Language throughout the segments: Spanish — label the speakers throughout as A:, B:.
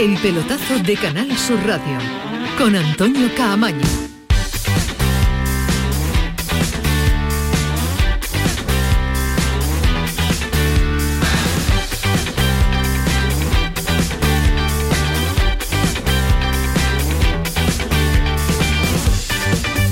A: El pelotazo de Canal Sur Radio con Antonio Caamaño.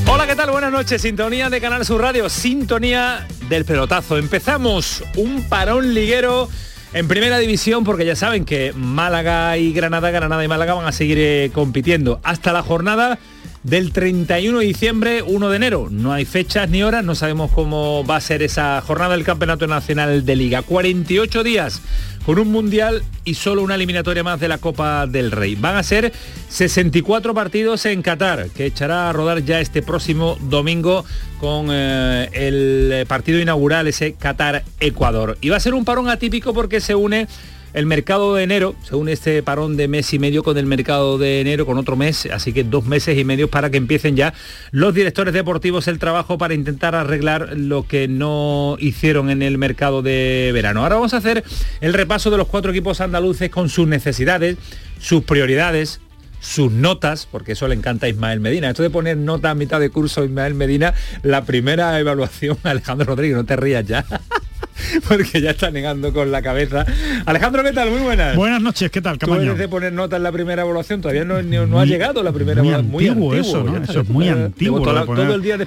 B: Hola, ¿qué tal? Buenas noches. Sintonía de Canal Sur Radio, sintonía del pelotazo. Empezamos un parón liguero en primera división porque ya saben que Málaga y Granada, Granada y Málaga van a seguir eh, compitiendo. Hasta la jornada del 31 de diciembre, 1 de enero. No hay fechas ni horas, no sabemos cómo va a ser esa jornada del Campeonato Nacional de Liga. 48 días con un mundial y solo una eliminatoria más de la Copa del Rey. Van a ser 64 partidos en Qatar, que echará a rodar ya este próximo domingo con eh, el partido inaugural, ese Qatar-Ecuador. Y va a ser un parón atípico porque se une el mercado de enero, según este parón de mes y medio con el mercado de enero, con otro mes, así que dos meses y medio para que empiecen ya los directores deportivos el trabajo para intentar arreglar lo que no hicieron en el mercado de verano. Ahora vamos a hacer el repaso de los cuatro equipos andaluces con sus necesidades, sus prioridades, sus notas, porque eso le encanta a Ismael Medina. Esto de poner nota a mitad de curso Ismael Medina, la primera evaluación, Alejandro Rodríguez, no te rías ya. porque ya está negando con la cabeza. Alejandro, ¿qué tal? Muy buenas.
C: Buenas noches, ¿qué tal,
B: Tú
C: Camaño?
B: eres de poner nota en la primera evaluación, todavía no, no, no ha
C: Muy-
B: llegado la primera
C: muy
B: evaluación.
C: antiguo eso, ¿no?
B: ya está,
C: Eso es muy antiguo,
B: Todo, todo el día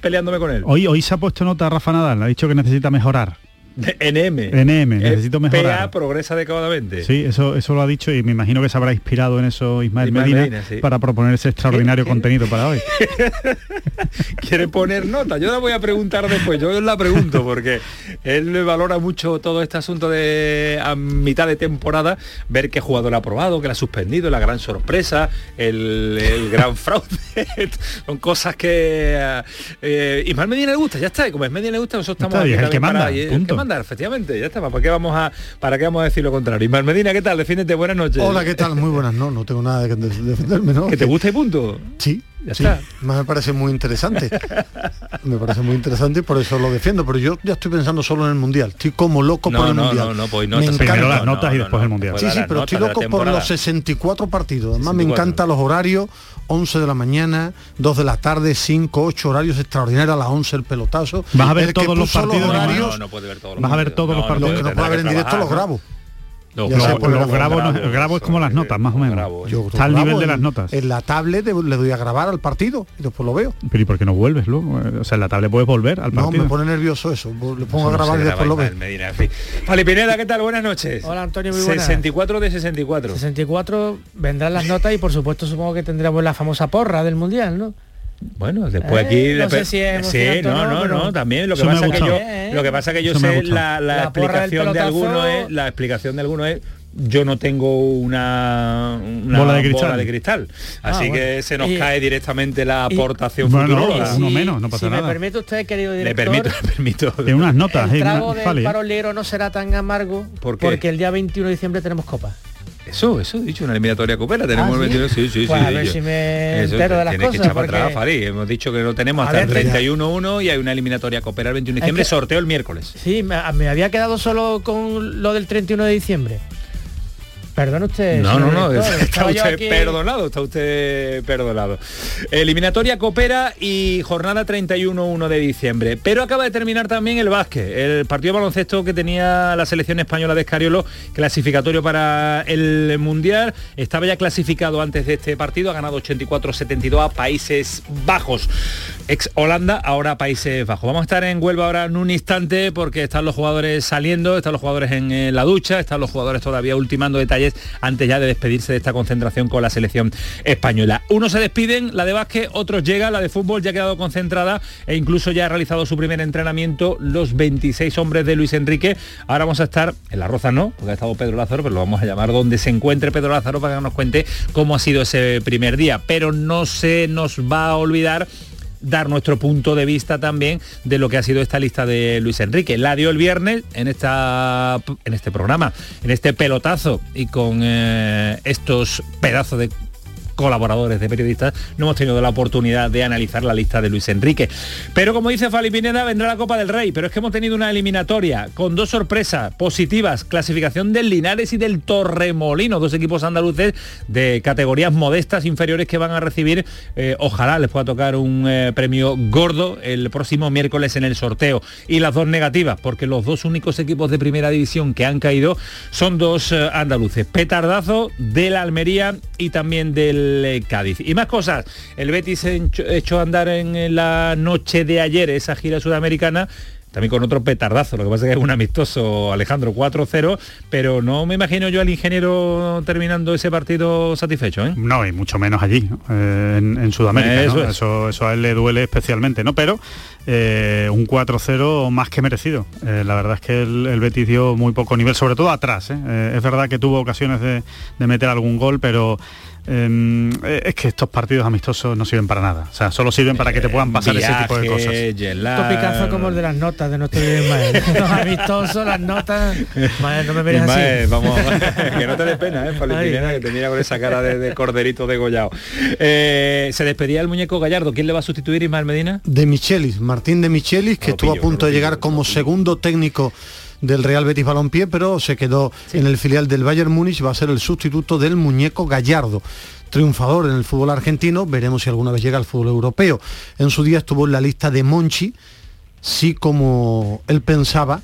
B: peleándome con él.
C: Hoy, hoy se ha puesto nota Rafa Nadal, ha dicho que necesita mejorar.
B: NM.
C: NM, necesito
B: Eh,
C: mejorar.
B: PA progresa adecuadamente.
C: Sí, eso, eso lo ha dicho y me imagino que se habrá inspirado en eso Ismael,
B: Ismael
C: Medina,
B: Medina, sí.
C: para proponer ese extraordinario contenido para hoy.
B: quiere poner nota. Yo la voy a preguntar después, yo la pregunto porque él valora mucho todo este asunto de a mitad de temporada, ver qué jugador ha probado, que la ha suspendido, la gran sorpresa, el, el gran fraude. Son cosas que eh, Ismael Medina le gusta, ya está, y como Ismael Medina le gusta, nosotros estamos
C: Está bien,
B: aquí
C: el que manda,
B: y el
C: punto.
B: Que manda, efectivamente, ya está, ¿para qué vamos a para qué vamos a decir lo contrario? Ismael Medina, ¿qué tal? Defiéndete, buenas noches.
D: Hola, ¿qué tal? Muy buenas. No, no tengo nada que de- defenderme, ¿no?
B: Que te gusta y punto.
D: Sí,
B: Ya
D: sí.
B: está.
D: Me parece muy interesante. me parece muy interesante y por eso lo defiendo. Pero yo ya estoy pensando solo en el mundial. Estoy como loco
B: No,
D: por el
B: no,
D: mundial.
B: no, no, pues
D: me.
C: Primero las
B: No,
C: notas y después
B: no,
C: el mundial.
D: Sí, sí, pero estoy loco por los 64 partidos. Además me
B: 64.
D: encantan los horarios. 11 de la mañana, 2 de la tarde, 5, 8 horarios extraordinarios, a las 11 el pelotazo.
C: Vas a ver
D: El
C: todos los partidos,
B: No,
D: horarios,
B: no, no puede ver todos los
C: Vas a ver todos los partidos.
D: los que no puedo ver en directo los grabo.
C: Lo,
D: por
C: lo
D: lo
C: grabo, no-
B: grabo,
C: grabo es como las notas, más o menos.
B: grabo,
D: Yo
C: Está al
D: grabo
C: nivel de
D: en-
C: las notas.
D: En la tablet de- le doy a grabar al partido y después lo veo.
C: Pero ¿y por qué no vuelves luego? O sea, en la tablet puedes volver al
D: No,
C: partido.
D: me pone nervioso eso. Le pongo a
B: No
D: grabar
B: se
D: y después lo veo.
B: Ismael Medina, en fin. Vale, Pineda, ¿qué tal? Buenas noches.
E: Hola, Antonio, muy buenas.
B: 64 de 64.
E: 64 vendrán las notas y por supuesto supongo que tendremos la famosa porra del mundial, ¿no?
B: Bueno, después
E: Eh,
B: aquí...
E: no
B: después-
E: sé si es
B: Sí, no,
E: no,
B: no, no, también. Lo que, pasa es que yo,
E: ¿eh?
B: lo que pasa que yo sé la, la
E: La porra del
B: explicación de algunos es... La explicación de algunos es... Yo no tengo una, una
C: Bola de cristal.
B: de cristal. Así
E: Ah,
B: que se nos
E: Y-
B: cae directamente la
E: y-
B: aportación
C: Bueno,
B: futuróloga.
C: uno menos, no pasa
E: si
C: nada.
E: me permite usted, querido
B: Le
E: director,
B: permito, le permito.
C: Tiene unas notas.
E: el
C: eh,
E: trago del
C: ¿eh?
E: paro ligero no será tan amargo porque el día 21 de diciembre tenemos copa.
B: Eso, eso dicho, una eliminatoria copera. Tenemos
E: Ah,
B: el
E: ¿sí?
B: 21, sí, sí,
E: Pues
B: sí.
E: a ver si me
B: Eso,
E: entero de las
B: tienes
E: cosas,
B: que echar para
E: porque-
B: atrás, Fari. Hemos dicho que lo tenemos hasta el
E: Adentro ya.
B: 31-1 y hay una eliminatoria copera el 21 de diciembre,
E: que-
B: sorteo el miércoles.
E: Sí, me, me había quedado solo con lo del 31 de diciembre. Perdón usted.
B: No, no, no,
E: director,
B: está usted
E: aquí-
B: perdonado, está usted perdonado. Eliminatoria Coopera y jornada 31-1 de diciembre. Pero acaba de terminar también el básquet, el partido de baloncesto que tenía la selección española de Escariolo, clasificatorio para el Mundial. Estaba ya clasificado antes de este partido, ha ganado 84-72 a Países Bajos. Ex Holanda, ahora Países Bajos. Vamos a estar en Huelva ahora en un instante porque están los jugadores saliendo, están los jugadores en eh, la ducha, están los jugadores todavía ultimando detalles antes ya de despedirse de esta concentración con la selección española. Unos se despiden, la de básquet, otros llegan, la de fútbol ya ha quedado concentrada e incluso ya ha realizado su primer entrenamiento los 26 hombres de Luis Enrique. Ahora vamos a estar en la Roza no, porque ha estado Pedro Lázaro, pero lo vamos a llamar donde se encuentre Pedro Lázaro para que nos cuente cómo ha sido ese primer día. Pero no se nos va a olvidar dar nuestro punto de vista también de lo que ha sido esta lista de Luis Enrique. La dio el viernes en, esta, en este programa, en este pelotazo y con eh, estos pedazos de colaboradores de periodistas, no hemos tenido la oportunidad de analizar la lista de Luis Enrique. Pero como dice Fali Pineda, vendrá la Copa del Rey, pero es que hemos tenido una eliminatoria con dos sorpresas positivas, clasificación del Linares y del Torremolino, dos equipos andaluces de categorías modestas inferiores que van a recibir, eh, ojalá les pueda tocar un eh, premio gordo el próximo miércoles en el sorteo. Y las dos negativas, porque los dos únicos equipos de primera división que han caído son dos eh, andaluces. Petardazo de la Almería y también del Cádiz. Y más cosas. El Betis hecho, hecho andar en, la noche de ayer esa gira sudamericana también con otro petardazo, lo que pasa es que es un amistoso Alejandro 4-0, pero no me imagino yo al ingeniero terminando ese partido satisfecho, ¿eh?
C: No, y mucho menos allí, ¿no? eh, en, en, Sudamérica.
B: Eso,
C: ¿no?
B: es.
C: eso, eso, a él le duele especialmente, ¿no? Pero eh, un 4-0 más que merecido. La verdad es que el, el, Betis dio muy poco nivel, sobre todo atrás. es verdad que tuvo ocasiones de, de meter algún gol, pero eh, es que estos partidos amistosos no sirven para nada. O sea, solo sirven para que te puedan pasar
B: Viaje,
C: ese tipo de cosas.
E: Topicazo como el de las notas de nuestro Ismael. Los amistosos, las notas. Ismael, no me mires
B: Ismael,
E: así.
B: vamos, que no te des pena, ¿eh, Valentina, que te mira con esa cara de, de corderito degollado. Eh, se despedía el muñeco Gallardo. ¿Quién le va a sustituir, Ismael Medina?
D: De Michelis, Martín de Michelis, que estuvo a punto de llegar como segundo técnico del Real Betis Balompié, pero se quedó sí. en el filial del Bayern Múnich, va a ser el sustituto del muñeco Gallardo triunfador en el fútbol argentino, veremos si alguna vez llega al fútbol europeo. En su día estuvo en la lista de Monchi, sí como él pensaba,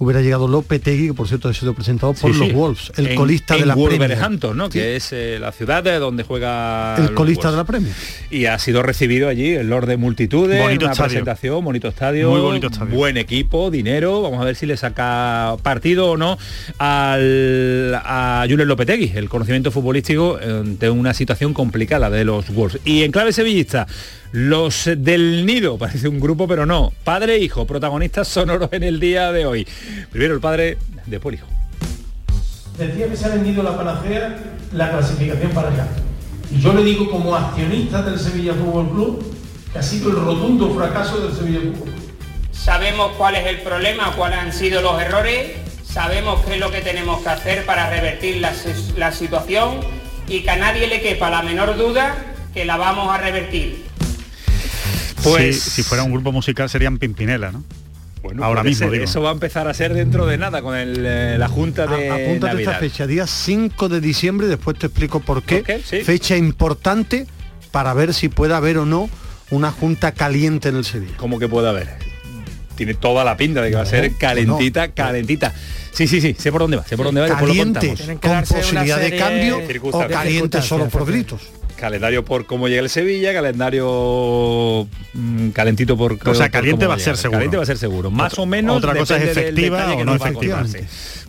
D: hubiera llegado Lopetegui, que por cierto ha sido presentado por sí, los sí. Wolves, el
B: en,
D: colista
B: en
D: de la
B: Wolverhampton,
D: Premier.
B: ¿no? Que es eh, la ciudad de donde juega
D: el colista de la Premier.
B: Y ha sido recibido allí el Lord de multitudes,
C: bonito
B: una
C: estadio.
B: presentación, bonito estadio,
C: muy bonito estadio,
B: buen equipo, dinero, vamos a ver si le saca partido o no al a Julen Lopetegui, el conocimiento futbolístico eh, de una situación complicada de los Wolves. Y en clave sevillista, los del nido, parece un grupo, pero no. Padre e hijo, protagonistas sonoros en el día de hoy. Primero el padre, después el hijo.
F: Decía que se ha vendido la panacea, la clasificación para acá. Y yo le digo como accionista del Sevilla Fútbol Club que ha sido el rotundo fracaso del Sevilla Fútbol Club.
G: Sabemos cuál es el problema, cuáles han sido los errores, sabemos qué es lo que tenemos que hacer para revertir la, la situación y que a nadie le quepa la menor duda que la vamos a revertir.
C: Pues si, si, fuera un grupo musical serían Pimpinela, ¿no?
B: Bueno,
C: ahora mismo
B: ser,
C: digo.
B: eso va a empezar a ser dentro de nada con el, eh, la junta de
D: a, apúntate
B: Navidad.
D: esta fecha, día 5 de diciembre, después te explico por qué.
B: Okay, sí.
D: Fecha importante para ver si puede haber o no una junta caliente en el Sevilla.
B: ¿Cómo que puede haber? Tiene toda la pinta de que va a ser calentita, no. calentita. Sí, sí, sí, sé por dónde va, sé por dónde va.
D: Caliente, con posibilidad de cambio o caliente solo por gritos
B: calendario por cómo llega el Sevilla, calendario mmm, calentito por
C: o sea, caliente va a ser seguro.
B: Caliente va a ser seguro. Más o menos
C: otra cosa es efectiva o no efectiva.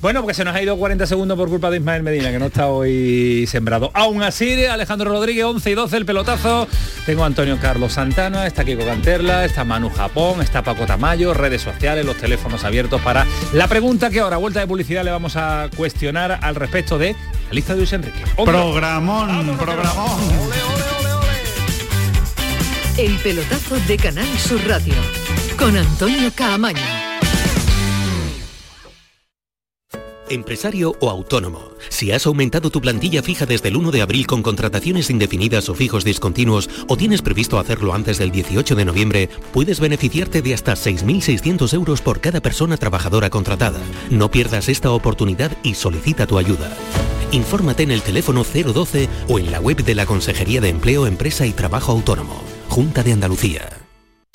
B: Bueno, porque se nos ha ido 40 segundos por culpa de Ismael Medina, que no está hoy sembrado. Aún así, Alejandro Rodríguez, 11 y 12, el pelotazo. Tengo a Antonio Carlos Santana, está Kiko Canterla, está Manu Japón, está Paco Tamayo, redes sociales, los teléfonos abiertos para la pregunta que ahora, vuelta de publicidad, le vamos a cuestionar al respecto de la lista de Luis Enrique.
C: Programón, programón.
A: El pelotazo de Canal Sur Radio con Antonio Caamaño.
H: Empresario o autónomo, si has aumentado tu plantilla fija desde el 1 de abril con contrataciones indefinidas o fijos discontinuos o tienes previsto hacerlo antes del 18 de noviembre, puedes beneficiarte de hasta 6.600 euros por cada persona trabajadora contratada. No pierdas esta oportunidad y solicita tu ayuda. Infórmate en el teléfono 012 o en la web de la Consejería de Empleo, Empresa y Trabajo Autónomo, Junta de Andalucía.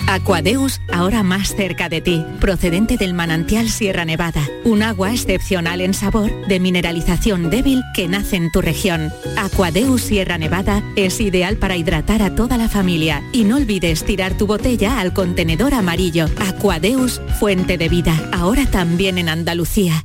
I: Aquadeus, ahora más cerca de ti, procedente del manantial Sierra Nevada, un agua excepcional en sabor, de mineralización débil que nace en tu región. Aquadeus Sierra Nevada es ideal para hidratar a toda la familia y no olvides tirar tu botella al contenedor amarillo. Aquadeus, fuente de vida, ahora también en Andalucía.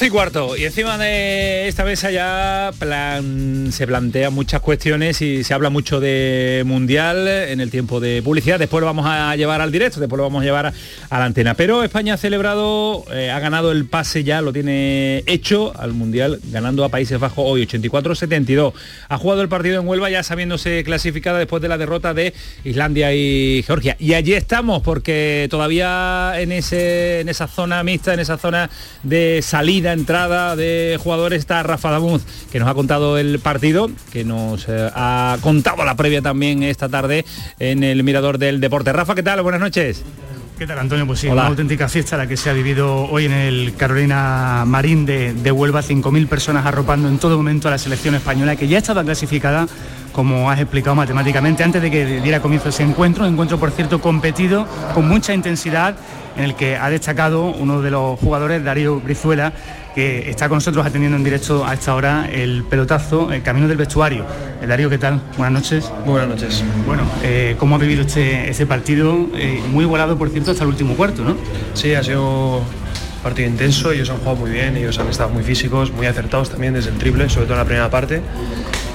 B: 11 y cuarto. Y encima de esta mesa ya plan, se plantean muchas cuestiones y se habla mucho de mundial en el tiempo de publicidad. Después lo vamos a llevar al directo, después lo vamos a llevar a, la antena. Pero España ha celebrado, eh, ha ganado el pase ya, lo tiene hecho al mundial, ganando a Países Bajos hoy 84-72. Ha jugado el partido en Huelva ya sabiéndose clasificada después de la derrota de Islandia y Georgia. Y allí estamos porque todavía en, ese, en esa zona mixta, en esa zona de salida entrada de jugadores está Rafa Damuz, que nos ha contado el partido, que nos eh, ha contado la previa también esta tarde en el Mirador del Deporte. Rafa, ¿qué tal? Buenas noches.
J: ¿Qué tal, Antonio? Pues sí, una auténtica fiesta la que se ha vivido hoy en el Carolina Marín de, de Huelva, 5.000 personas arropando en todo momento a la selección española, que ya estaba clasificada como has explicado matemáticamente, antes de que diera comienzo ese encuentro, un encuentro por cierto competido, con mucha intensidad, en el que ha destacado uno de los jugadores, Darío Brizuela, que está con nosotros atendiendo en directo a esta hora el pelotazo, el camino del vestuario. El eh, Darío, ¿qué tal? Buenas noches.
K: Buenas noches.
J: Bueno, eh, ¿cómo ha vivido este, este partido? Eh, muy igualado, por cierto, hasta el último cuarto, ¿no?
K: Sí, ha sido partido intenso, ellos han jugado muy bien, ellos han estado muy físicos, muy acertados también desde el triple, sobre todo en la primera parte.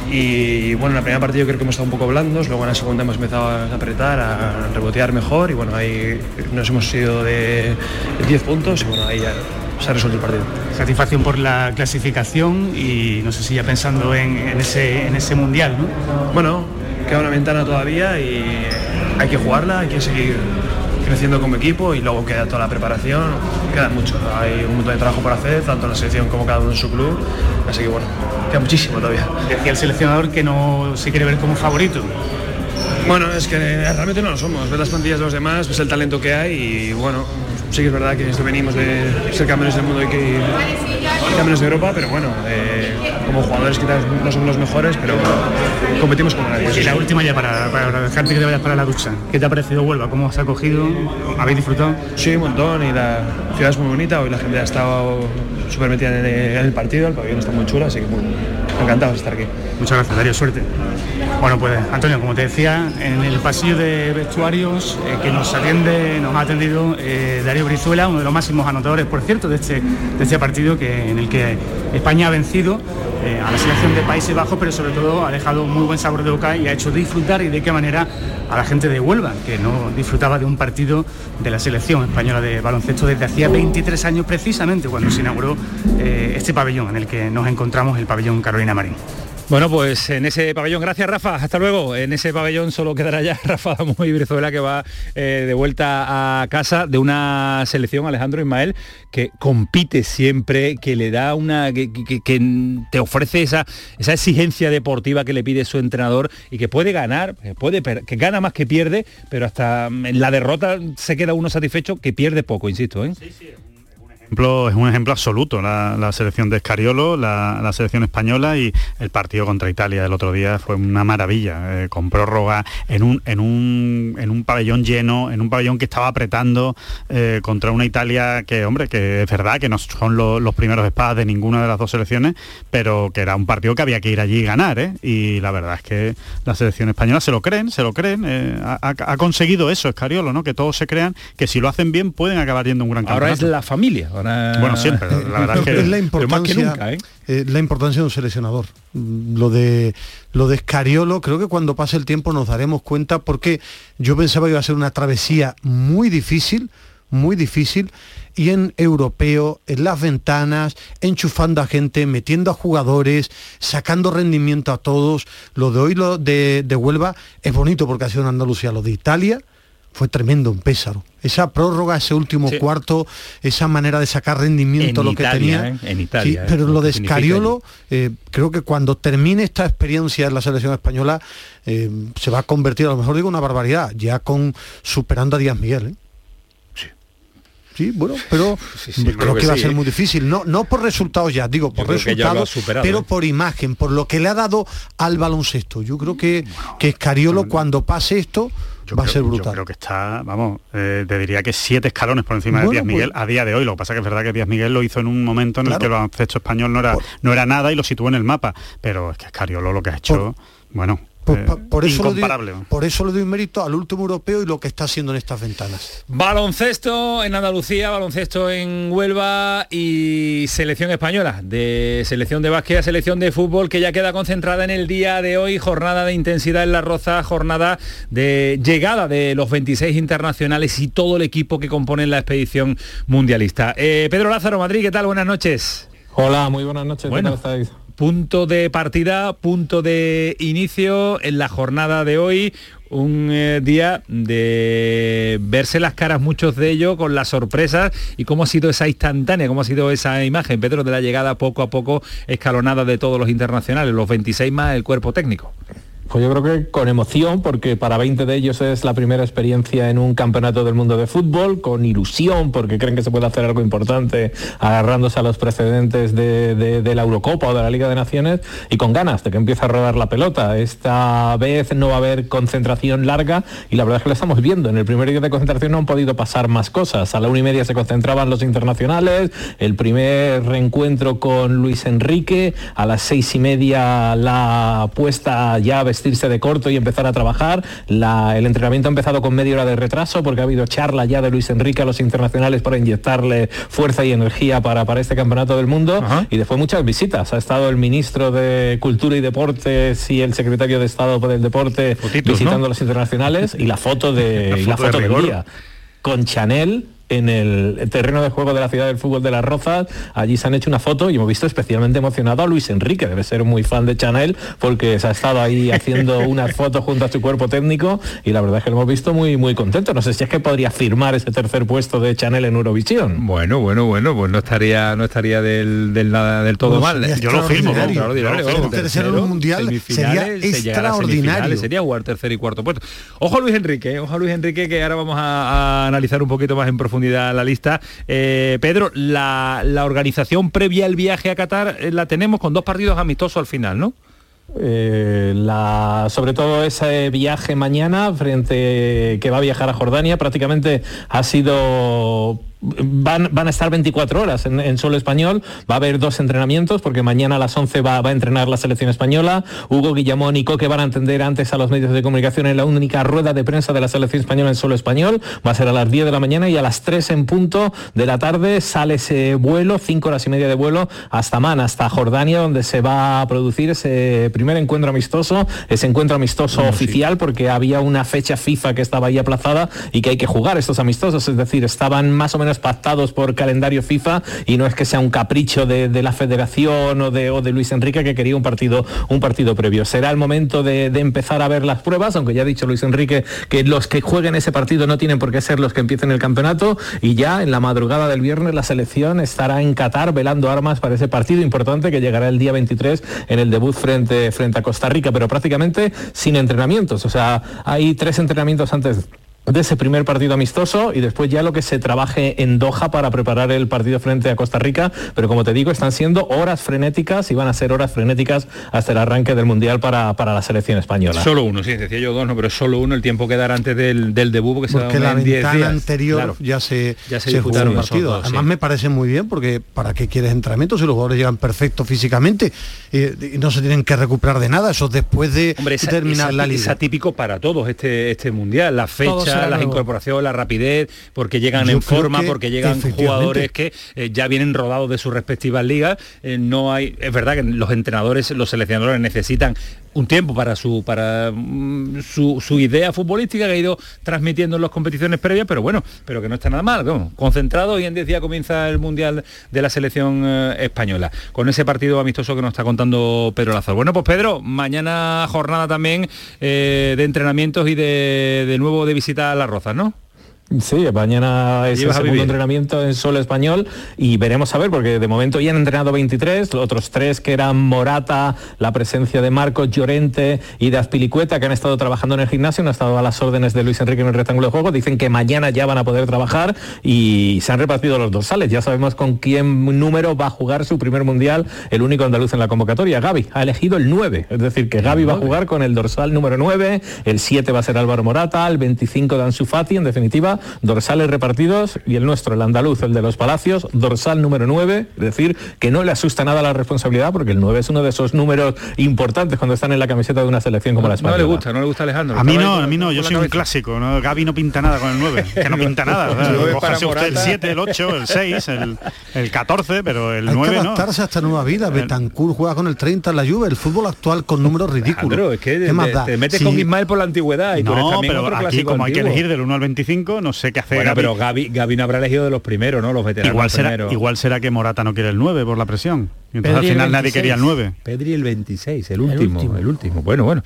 K: Y bueno, en la primera parte yo creo que hemos estado un poco blandos, luego en la segunda hemos empezado a apretar, a rebotear mejor y bueno, ahí nos hemos ido de 10 puntos y bueno, ahí ya se ha resuelto el partido.
J: Satisfacción por la clasificación y no sé si ya pensando en, ese, en ese mundial, ¿no?
K: Bueno, queda una ventana todavía y hay que jugarla, hay que seguir creciendo como equipo y luego queda toda la preparación, queda mucho, hay un montón de trabajo por hacer, tanto en la selección como cada uno en su club, así que bueno, queda muchísimo todavía.
J: Decía el seleccionador que no se quiere ver como favorito.
K: Bueno, es que realmente no lo somos, ves las plantillas de los demás, ves el talento que hay y bueno, sí que es verdad que esto venimos de ser campeones del mundo y que campeones de Europa, pero bueno, eh, como jugadores quizás no somos los mejores, pero competimos como nadie.
J: Y la última ya para, para dejarte que te vayas para la ducha. ¿Qué te ha parecido Huelva? ¿Cómo os ha cogido? ¿Habéis disfrutado?
K: Sí, un montón y la ciudad es muy bonita, hoy la gente ha estado súper metida en el, partido, el pabellón está muy chulo, así que muy, encantados de estar aquí.
J: Muchas gracias, Darío, suerte. Bueno, pues Antonio, como te decía, en el pasillo de vestuarios eh, que nos atiende, nos ha atendido eh, Darío Brizuela, uno de los máximos anotadores, por cierto, de este, de este partido que, en el que España ha vencido eh, a la selección de Países Bajos, pero sobre todo ha dejado muy buen sabor de boca y ha hecho disfrutar y de qué manera a la gente de Huelva, que no disfrutaba de un partido de la selección española de baloncesto desde hacía 23 años precisamente cuando se inauguró este pabellón en el que nos encontramos, el pabellón Carolina Marín.
B: Bueno, pues en ese pabellón, gracias Rafa, hasta luego. En ese pabellón solo quedará ya Rafa Damo y Brizuela que va eh, de vuelta a casa de una selección, Alejandro Ismael, que compite siempre, que le da una, que, te ofrece esa, esa exigencia deportiva que le pide su entrenador y que puede ganar, que, puede, que gana más que pierde, pero hasta en la derrota se queda uno satisfecho que pierde poco, insisto. ¿eh?
C: Ejemplo, es un ejemplo absoluto la, selección de Escariolo, la, selección española y el partido contra Italia del otro día fue una maravilla, eh, con prórroga en un, en, un, en un pabellón lleno, en un pabellón que estaba apretando eh, contra una Italia que, hombre, que es verdad que no son los primeros espadas de ninguna de las dos selecciones, pero que era un partido que había que ir allí y ganar, ¿eh? y la verdad es que la selección española se lo creen, se lo creen, ha, conseguido eso Escariolo, ¿no? que todos se crean que si lo hacen bien pueden acabar yendo un gran campeonato.
B: Ahora es la familia.
C: Bueno, siempre, la verdad es que
D: es la importancia, ¿eh? Eh, la importancia de un seleccionador. Lo de lo de Escariolo, creo que cuando pase el tiempo nos daremos cuenta porque yo pensaba que iba a ser una travesía muy difícil, muy difícil y en europeo, en las ventanas, enchufando a gente, metiendo a jugadores, sacando rendimiento a todos. Lo de hoy lo de, de Huelva es bonito porque ha sido en Andalucía. Lo de Italia fue tremendo, un pésaro. Esa prórroga, ese último cuarto, esa manera de sacar rendimiento, lo que tenía.
B: ¿eh? En Italia.
D: Sí, pero lo de Scariolo, eh, creo que cuando termine esta experiencia en la selección española, eh, se va a convertir, a lo mejor digo una barbaridad, ya con superando a Díaz Miguel. Sí. Sí, bueno, pero creo, que, va a ser muy difícil. No, no por resultados ya, digo, por resultados, pero por imagen, por lo que le ha dado al baloncesto. Yo creo que, que Escariolo cuando pase esto va a ser brutal.
C: Yo creo que está, vamos, eh, te diría que siete escalones por encima de Díaz pues Miguel a día de hoy. Lo que pasa que es verdad que Díaz Miguel lo hizo en un momento en el que el baloncesto español no era, no era nada y lo situó en el mapa. Pero es que Escariolo lo que ha hecho, bueno,
D: pues, eh, por, eso Doy, por eso le doy mérito al último europeo y lo que está haciendo en estas ventanas.
B: Baloncesto en Andalucía, baloncesto en Huelva y selección española, de selección de básquet a selección de fútbol que ya queda concentrada en el día de hoy, jornada de intensidad en la Roza, jornada de llegada de los 26 internacionales y todo el equipo que compone la expedición mundialista. Eh, Pedro Lázaro, Madrid, ¿qué tal? Buenas noches.
L: Hola, muy buenas noches.
B: Bueno, estáis? Punto de partida, punto de inicio en la jornada de hoy, un eh, día de verse las caras muchos de ellos con las sorpresas y cómo ha sido esa instantánea, cómo ha sido esa imagen, Pedro, de la llegada poco a poco escalonada de todos los internacionales, los 26 más el cuerpo técnico.
L: Pues yo creo que con emoción, porque para 20 de ellos es la primera experiencia en un campeonato del mundo de fútbol, con ilusión, porque creen que se puede hacer algo importante agarrándose a los precedentes de, la Eurocopa o de la Liga de Naciones, y con ganas de que empiece a rodar la pelota. Esta vez no va a haber concentración larga y la verdad es que lo estamos viendo. En el primer día de concentración no han podido pasar más cosas. A la una y media se concentraban los internacionales, el primer reencuentro con Luis Enrique, a las seis y media la puesta llave vestirse de corto y empezar a trabajar. el entrenamiento ha empezado con media hora de retraso porque ha habido charla ya de Luis Enrique a los internacionales para inyectarle fuerza y energía para, para este campeonato del mundo. Y después muchas visitas. Ha estado el ministro de Cultura y Deportes y el secretario de Estado por el Deporte visitando a los internacionales y la foto de la foto, del día con Chanel en el terreno de juego de la ciudad del fútbol de Las Rozas. Allí se han hecho una foto y hemos visto especialmente emocionado a Luis Enrique, debe ser muy fan de Chanel porque se ha estado ahí haciendo unas fotos junto a su cuerpo técnico y la verdad es que lo hemos visto muy muy contento. No sé si es que podría firmar ese tercer puesto de Chanel en Eurovisión.
B: Bueno, bueno, bueno, pues no estaría no estaría del, nada del todo mal.
D: Yo lo firmo, ¿no? tercero mundial sería extraordinario.
B: Sería jugar tercer y cuarto puesto. Ojo Luis Enrique, ojo Luis Enrique que ahora vamos a, a analizar un poquito más en profundidad la lista. Eh, Pedro, la, organización previa al viaje a Qatar eh, la tenemos con dos partidos amistosos al final, ¿no?
L: Eh, la, sobre todo ese viaje mañana frente que va a viajar a Jordania prácticamente ha sido Van, van, a estar 24 horas en, en, suelo español, va a haber dos entrenamientos porque mañana a las 11 va, va, a entrenar la selección española, Hugo Guillamón y Coque van a atender antes a los medios de comunicación en la única rueda de prensa de la selección española en suelo español, va a ser a las 10 de la mañana y a las 3 en punto de la tarde sale ese vuelo, 5 horas y media de vuelo hasta Man, hasta Jordania, donde se va a producir ese primer encuentro amistoso, ese encuentro amistoso oficial porque había una fecha FIFA que estaba ahí aplazada y que hay que jugar estos amistosos, es decir, estaban más o menos pactados por calendario FIFA y no es que sea un capricho de, la federación o de, Luis Enrique que quería un partido, un partido previo. Será el momento de, empezar a ver las pruebas, aunque ya ha dicho Luis Enrique que los que jueguen ese partido no tienen por qué ser los que empiecen el campeonato y ya en la madrugada del viernes la selección estará en Qatar velando armas para ese partido importante que llegará el día 23 en el debut frente, frente a Costa Rica, pero prácticamente sin entrenamientos. O sea, hay tres entrenamientos antes de ese primer partido amistoso y después ya lo que se trabaje en Doha para preparar el partido frente a Costa Rica. Pero como te digo, están siendo horas frenéticas y van a ser horas frenéticas hasta el arranque del Mundial para, para la selección española.
B: Solo uno, sí, decía yo dos, no, pero solo uno el tiempo que dar antes del, del debut porque,
D: porque
B: se
D: la
B: en 10
D: ventana
B: días.
D: anterior
B: Claro.
D: ya se,
B: Ya se
D: se jugó
B: disputaron
D: un partido.
B: dos,
D: Además
B: sí.
D: me parece muy bien porque para qué quieres entrenamiento si los jugadores llegan perfectos físicamente eh, y no se tienen que recuperar de nada. Eso después de
B: Hombre, esa-
D: terminar
B: esa-
D: la liga.
B: Es atípico para todos este, este mundial, la fecha,
D: será
B: la incorporación, la rapidez, porque llegan
D: Yo
B: en forma,
D: que,
B: porque llegan jugadores que eh, ya vienen rodados de sus respectivas ligas. eh, no hay, es verdad que los entrenadores, los seleccionadores necesitan un tiempo para su para mm, su, su idea futbolística que ha ido transmitiendo en las competiciones previas, pero bueno, pero que no está nada mal, vamos, concentrado y en 10 días comienza el mundial de la selección eh, española, con ese partido amistoso que nos está contando Pedro Lázaro. Bueno, pues Pedro, mañana jornada también eh, de entrenamientos y de, de nuevo de visita a Las Rozas, ¿no?
L: Sí, mañana es el segundo entrenamiento en solo español y veremos a ver, porque de momento ya han entrenado 23, los otros tres que eran Morata, la presencia de Marcos Llorente y de Azpilicueta, que han estado trabajando en el gimnasio, han estado a las órdenes de Luis Enrique en el rectángulo de juego, dicen que mañana ya van a poder trabajar y se han repartido los dorsales, ya sabemos con quién número va a jugar su primer mundial, el único andaluz en la convocatoria, Gaby, ha elegido el 9, es decir, que Gaby va a jugar con el dorsal número 9, el 7 va a ser Álvaro Morata, el 25 de Ansu Fati, en definitiva, dorsales repartidos y el nuestro, el andaluz, el de los Palacios, dorsal número 9, es decir, que no le asusta nada la responsabilidad porque el 9 es uno de esos números importantes cuando están en la camiseta de una selección como la
B: No
L: española.
B: le gusta, no le gusta Alejandro.
C: A mí no, a mí no, yo
B: la
C: soy un clásico, ¿no? Gaby no pinta nada con el 9, que no pinta nada. cójase usted el
B: Morata.
C: 7, el 8, el 6, el, el 14, pero el
D: Hay
C: 9
D: que
C: no.
D: adaptarse a esta nueva vida. Betancourt juega con el 30 en la Juve, el fútbol actual con números ridículos.
B: Alejandro, es que
D: ¿Qué más
B: te,
D: da?
B: te metes
D: Sí.
B: con Ismael por la antigüedad y tú eres
C: No,
B: también
C: pero
B: otro
C: aquí
B: clásico
C: como hay que
B: antiguo.
C: elegir del 1 al 25, no sé qué hacer.
B: Bueno, pero Gaby, Gaby no habrá elegido de los primeros, ¿no? Los veteranos
C: igual será,
B: primeros.
C: igual será que Morata no quiere el 9 por la presión. Entonces
B: Pedri
C: al final nadie
B: 26.
C: quería el 9.
B: Pedri el 26, el último, el último, Bueno, bueno.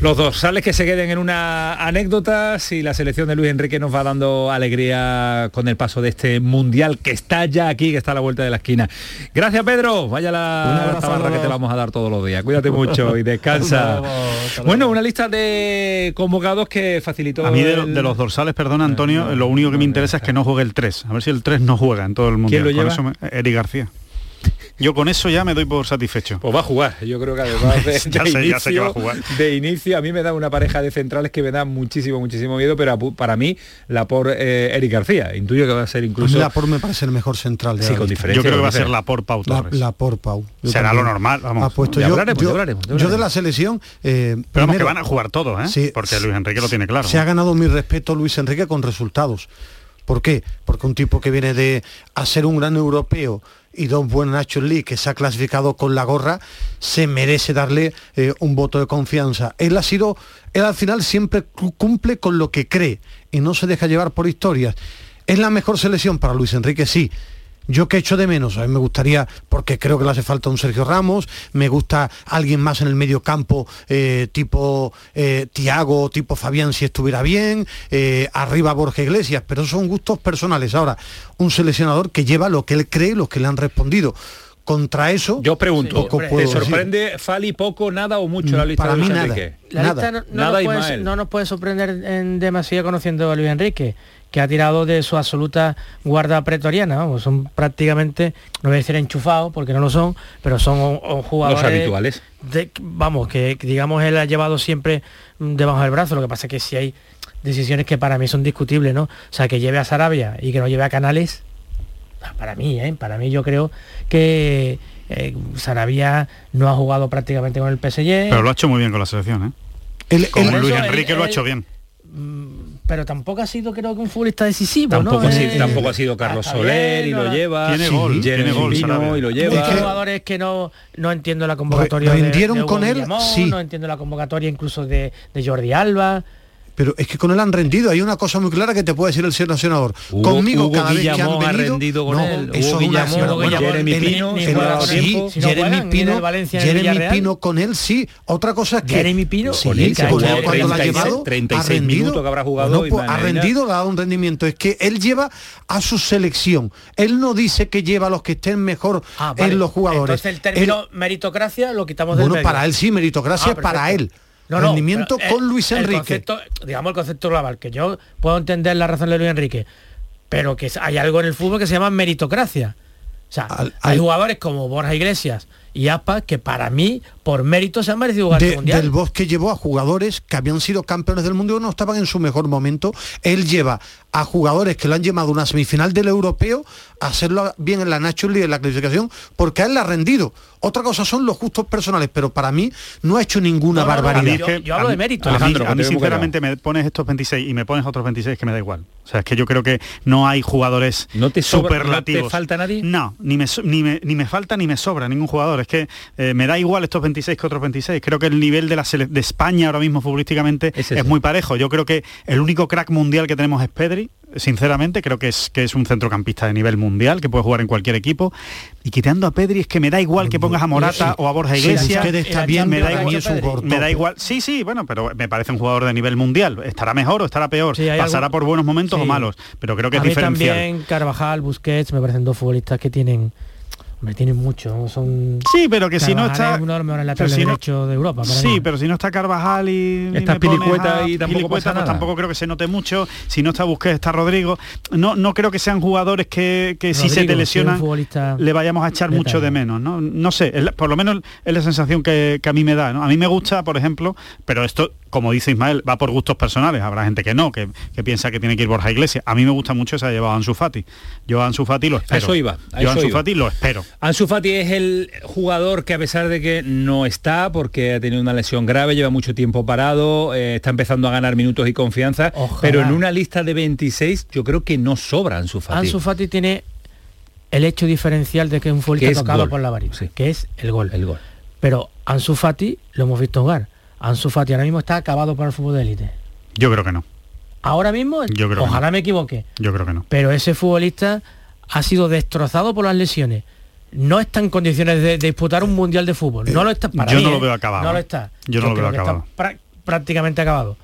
B: Los dorsales que se queden en una anécdota, si la selección de Luis Enrique nos va dando alegría con el paso de este mundial que está ya aquí, que está a la vuelta de la esquina. Gracias, Pedro. Vaya la tabarra que te la vamos a dar todos los días. Cuídate mucho y descansa. bueno, una lista de convocados que facilitó.
C: A mí de,
B: el-
C: de los dorsales, perdona Antonio, lo único que me interesa es que no juegue el 3. A ver si el 3 no juega en todo el mundo.
B: ¿Quién lo lleva?
C: Eric García. Yo con eso ya me doy por satisfecho.
B: Pues va a jugar, yo creo que además de,
C: Ya
B: de
C: sé, ya sé que va a
B: inicio-
C: jugar.
B: de inicio a mí me da una pareja de centrales que me da muchísimo, muchísimo miedo, pero para mí la por eh, Eric García. Intuyo que va a ser incluso...
D: Laporte me parece el mejor central de
B: Sí,
D: la
B: con diferencia.
C: Yo creo que va a ser la por Pau
D: La,
C: Torres.
D: la por Pau. Yo
C: Será
D: también.
C: lo normal, vamos.
D: Ha puesto
B: Ya
D: yo,
B: hablaremos,
D: yo-
B: hablaremos,
D: yo de la selección. eh,
C: Pero vamos, que
D: primero,
C: van a jugar todos, ¿eh?
D: Sí.
C: Porque Luis Enrique lo tiene claro.
D: Se ha ganado mi respeto Luis Enrique con resultados. ¿Por qué? Porque un tipo que viene de hacer un gran europeo y dos buenos Nations League que se ha clasificado con la gorra, se merece darle eh, un voto de confianza. Él ha sido, él al final siempre cu- cumple con lo que cree y no se deja llevar por historias. ¿Es la mejor selección para Luis Enrique? Sí. Yo que echo de menos, a mí me gustaría, porque creo que le hace falta un Sergio Ramos, me gusta alguien más en el medio campo, eh, tipo eh, Tiago, tipo Fabián si estuviera bien, eh, arriba Borja Iglesias, pero son gustos personales. Ahora, un seleccionador que lleva lo que él cree, lo que le han respondido. Contra eso,
B: Yo pregunto,
D: poco
B: ¿te
D: puedo decir.
B: sorprende Fali poco, nada o mucho la lista
D: Para
B: de
D: mí
B: Luis
D: nada.
B: Enrique?
E: La
D: Nada.
E: lista no, no
B: Nada,
E: nos puede, no nos puede sorprender en demasía conociendo a Luis Enrique, que ha tirado de su absoluta guarda pretoriana. vamos, son prácticamente, no voy a decir enchufados, porque no lo son, pero son o- o jugadores...
B: Los habituales.
E: de- vamos, que digamos él ha llevado siempre mm, debajo del brazo. Lo que pasa es que si hay decisiones que para mí son discutibles, ¿no? O sea, que lleve a Sarabia y que no lleve a Canales, para mí, ¿eh? Para mí yo creo que eh, Sarabia no ha jugado prácticamente con el PSG.
C: Pero lo ha hecho muy bien con la selección, ¿eh? Como
D: él-
C: Luis
E: eso,
C: Enrique lo ha hecho bien.
E: Pero tampoco ha sido creo que un futbolista decisivo,
B: Tampoco,
E: ¿no?
B: ha sido,
E: Eh,
B: tampoco ha sido Carlos
E: está
B: Soler y lo
E: no,
B: lleva.
C: Tiene
B: Sí,
C: gol, tiene
B: y lo
D: Es
B: lleva.
D: que-
E: jugadores que no no entiendo la convocatoria de-
D: rindieron
E: de
D: con él,
E: Guillamón,
D: sí.
E: no entiendo la convocatoria incluso de, de Jordi Alba
D: Pero es que con él han rendido. Hay una cosa muy clara que te puede decir el seleccionador.
B: Hugo-
D: Conmigo
B: Hugo
D: cada vez que han
B: ha
D: venido,
B: rendido con
D: no,
B: él.
D: eso
B: Hugo
D: es una-
B: Guillamón,
D: bueno, Jeremy Pino, sí.
E: Si no
D: Jeremy
E: juegan,
D: Pino,
E: Valencia
D: Jeremy. Pino con él sí. Otra cosa es que
E: Jeremy Pino,
D: sí,
B: con él, ha
D: con él cuando lo ha
B: 36
D: llevado,
B: 36
D: ha rendido.
B: minutos que habrá jugado y
D: pues, ha rendido, le ha dado un rendimiento. Es que él lleva a su selección. Él no dice que lleva a los que estén mejor
E: Ah, vale.
D: en los jugadores.
E: Entonces el término
D: Él-
E: meritocracia lo quitamos del
D: bueno,
E: medio.
D: para él sí, meritocracia
E: Ah,
D: para
E: perfecto.
D: Él. rendimiento
E: pero, eh,
D: con Luis
E: el
D: Enrique.
E: concepto, digamos el concepto global, que yo puedo entender la razón de Luis Enrique, pero que hay algo en el fútbol que se llama meritocracia. O sea, hay
D: al-
E: jugadores como Borja Iglesias y Aspas que para mí, por mérito, se han merecido jugar el mundial.
D: del Bosque llevó a jugadores que habían sido campeones del mundo y no estaban en su mejor momento. Él lleva a jugadores que lo han llevado a una semifinal del europeo hacerlo bien en la National League, en la clasificación, porque a él le ha rendido. Otra cosa son los justos personales, pero para mí no ha hecho ninguna barbaridad.
E: yo hablo
C: a
E: de
C: mí-
E: mérito,
C: A mí,
B: Alejandro,
C: a mí sinceramente me pones estos 26 y me pones otros 26 que me da igual. O sea, es que yo creo que no hay jugadores
B: ¿No te sobra-
C: superlativos.
B: no te falta nadie?
C: No, ni me, ni, me, ni me falta ni me sobra ningún jugador. Es que eh, me da igual estos 26 que otros 26. Creo que el nivel de, la sele- de España ahora mismo futbolísticamente es, muy parejo. Yo creo que el único crack mundial que tenemos es Pedri. Sinceramente, creo que es, que es un centrocampista de nivel mundial, que puede jugar en cualquier equipo. Y quitando a Pedri es que me da igual que pongas a Morata
D: Sí.
C: o a Borja
D: Sí,
C: Iglesias.
D: Está bien,
C: me da igual,
D: un
C: me da igual. Sí, sí, bueno, pero me parece un jugador de nivel mundial. Estará mejor o estará peor.
E: Sí,
C: Pasará por buenos momentos
E: Sí.
C: o malos. Pero creo que
E: a
C: es
E: mí
C: diferencial.
E: también Carvajal, Busquets, me parecen dos futbolistas que tienen, hombre, tienen mucho, son
C: Sí, pero que si no está-
E: es uno de los mejores laterales
C: si no-
E: de Europa. para
C: Sí,
E: mí.
C: pero si no está Carvajal y,
B: Está
C: me pones
B: Pilicueta
C: a
B: y tampoco
C: Pilicueta,
B: pasa
C: pues
B: nada.
C: tampoco creo que se note mucho. Si no está Busquets, está Rodrigo. No, no creo que sean jugadores que, que si se te lesionan le vayamos a echar mucho de menos. No, no sé, es la- por lo menos es la sensación que, que a mí me da. ¿no? A mí me gusta, por ejemplo, pero esto, como dice Ismael, va por gustos personales. Habrá gente que no, que, que piensa que tiene que ir Borja Iglesias. A mí me gusta mucho esa ha llevado Ansu Fati. Yo a Ansu Fati lo espero.
B: eso iba, a
C: Yo a Ansu
B: iba.
C: Fati lo espero.
B: Ansu Fati es el jugador que a pesar de que no está porque ha tenido una lesión grave, lleva mucho tiempo parado, eh, está empezando a ganar minutos y confianza,
E: Ojalá.
B: pero en una lista de 26 yo creo que no sobra Ansu Fati.
E: Ansu Fati tiene el hecho diferencial de que es un
B: Que
E: futbolista tocado
B: gol.
E: por la varita, que es el gol.
B: El gol.
E: Pero Ansu Fati lo hemos visto jugar. Ansu Fati ahora mismo está acabado para el fútbol de élite.
C: Yo creo que no.
E: Ahora mismo,
C: Yo creo
E: ojalá me equivoque,
C: Yo creo que no.
E: pero ese futbolista ha sido destrozado por las lesiones. No está en condiciones de, de disputar un mundial de fútbol. No lo está. para
C: yo
E: mí,
C: no lo
E: ¿eh?
C: veo acabado.
E: No lo está.
C: Yo no lo
E: creo
C: veo
E: que está
C: acabado.
E: prá- prácticamente acabado.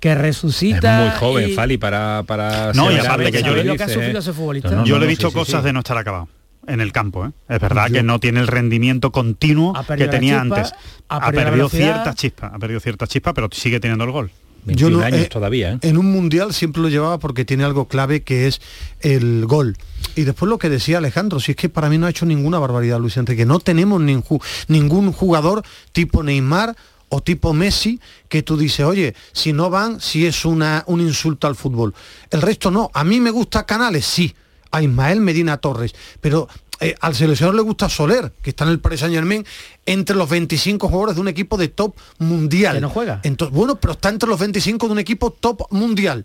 E: Que
B: Es
E: resucita.
B: muy joven,
E: y-
B: Fali, para... para
C: No, y aparte que yo
B: ¿sabes
C: le-
E: lo que ha sufrido
B: eh?
E: ese futbolista.
B: No, no,
C: yo le he visto
B: sí, sí,
C: cosas
B: sí.
C: de no estar acabado en el campo. ¿eh? Es verdad que no tiene el rendimiento continuo
E: Ha
C: que tenía
E: chispa,
C: antes.
E: ha
C: Ha
E: perdido la
C: perdido cierta chispa, ha perdido cierta chispa, pero sigue teniendo el gol.
B: 21
D: no,
B: años
D: eh,
B: todavía, ¿eh?
D: En un mundial siempre lo llevaba porque tiene algo clave que es el gol. Y después lo que decía Alejandro, si es que para mí no ha hecho ninguna barbaridad Luis Enrique, no tenemos ningún, ningún jugador tipo Neymar o tipo Messi que tú dices, oye, si no van, si es una, un insulto al fútbol. El resto no. A mí me gusta Canales, sí. A Ismael Medina Torres. Pero eh, al seleccionador le gusta Soler, que está en el Paris Saint Germain, entre los 25 jugadores de un equipo de top mundial.
E: Que no juega.
D: Entonces, bueno, pero está entre los 25 de un equipo top mundial.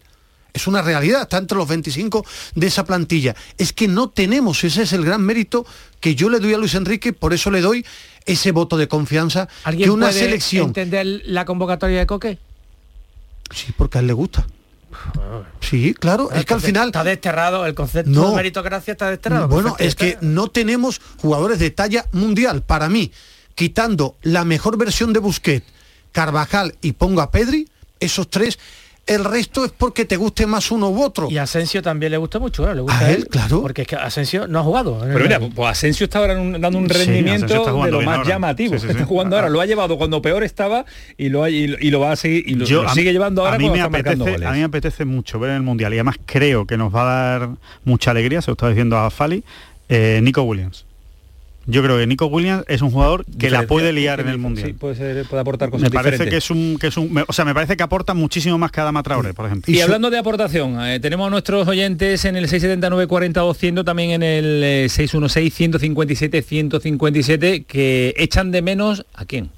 D: Es una realidad, está entre los 25 de esa plantilla. Es que no tenemos, ese es el gran mérito que yo le doy a Luis Enrique, por eso le doy ese voto de confianza
E: ¿Alguien
D: que una
E: puede
D: selección.
E: entender la convocatoria de Coque?
D: Sí, porque a él le gusta. Sí, claro, es que al final
E: está desterrado el concepto
D: No.
E: de meritocracia está desterrado.
D: Bueno, es que no tenemos jugadores de talla mundial. Para mí, quitando la mejor versión de Busquets, Carvajal y pongo a Pedri, esos tres, el resto es porque te guste más uno u otro.
E: y a Asensio también le gusta mucho, ¿eh? le gusta
D: A
E: a
D: él, claro.
E: Porque es que Asensio no ha jugado.
B: Pero mira, pues Asensio está ahora dando un rendimiento
C: está
B: de lo más
C: ahora.
B: llamativo.
C: Sí, sí,
B: está jugando ahora, lo ha llevado cuando peor estaba y lo, ha- y, lo- y lo va a seguir y lo,
C: Yo-
B: lo sigue
C: mí-
B: llevando ahora
C: a mí, me
B: está
C: apetece,
B: goles.
C: a mí me apetece mucho ver en el Mundial y además creo que nos va a dar mucha alegría, se lo estaba diciendo a Fali, eh, Nico Williams. Yo creo que Nico Williams es un jugador que la puede liar en el
B: sí,
C: Mundial.
B: puede, ser- puede aportar cosas
C: me parece
B: diferentes.
C: que es un que es un me- o sea me parece que aporta muchísimo más que Adama Traoré por ejemplo
B: Y, hablando de aportación, eh, tenemos a nuestros oyentes en el 679 40 200, también en el eh, 616 157 157 que echan de menos a quién.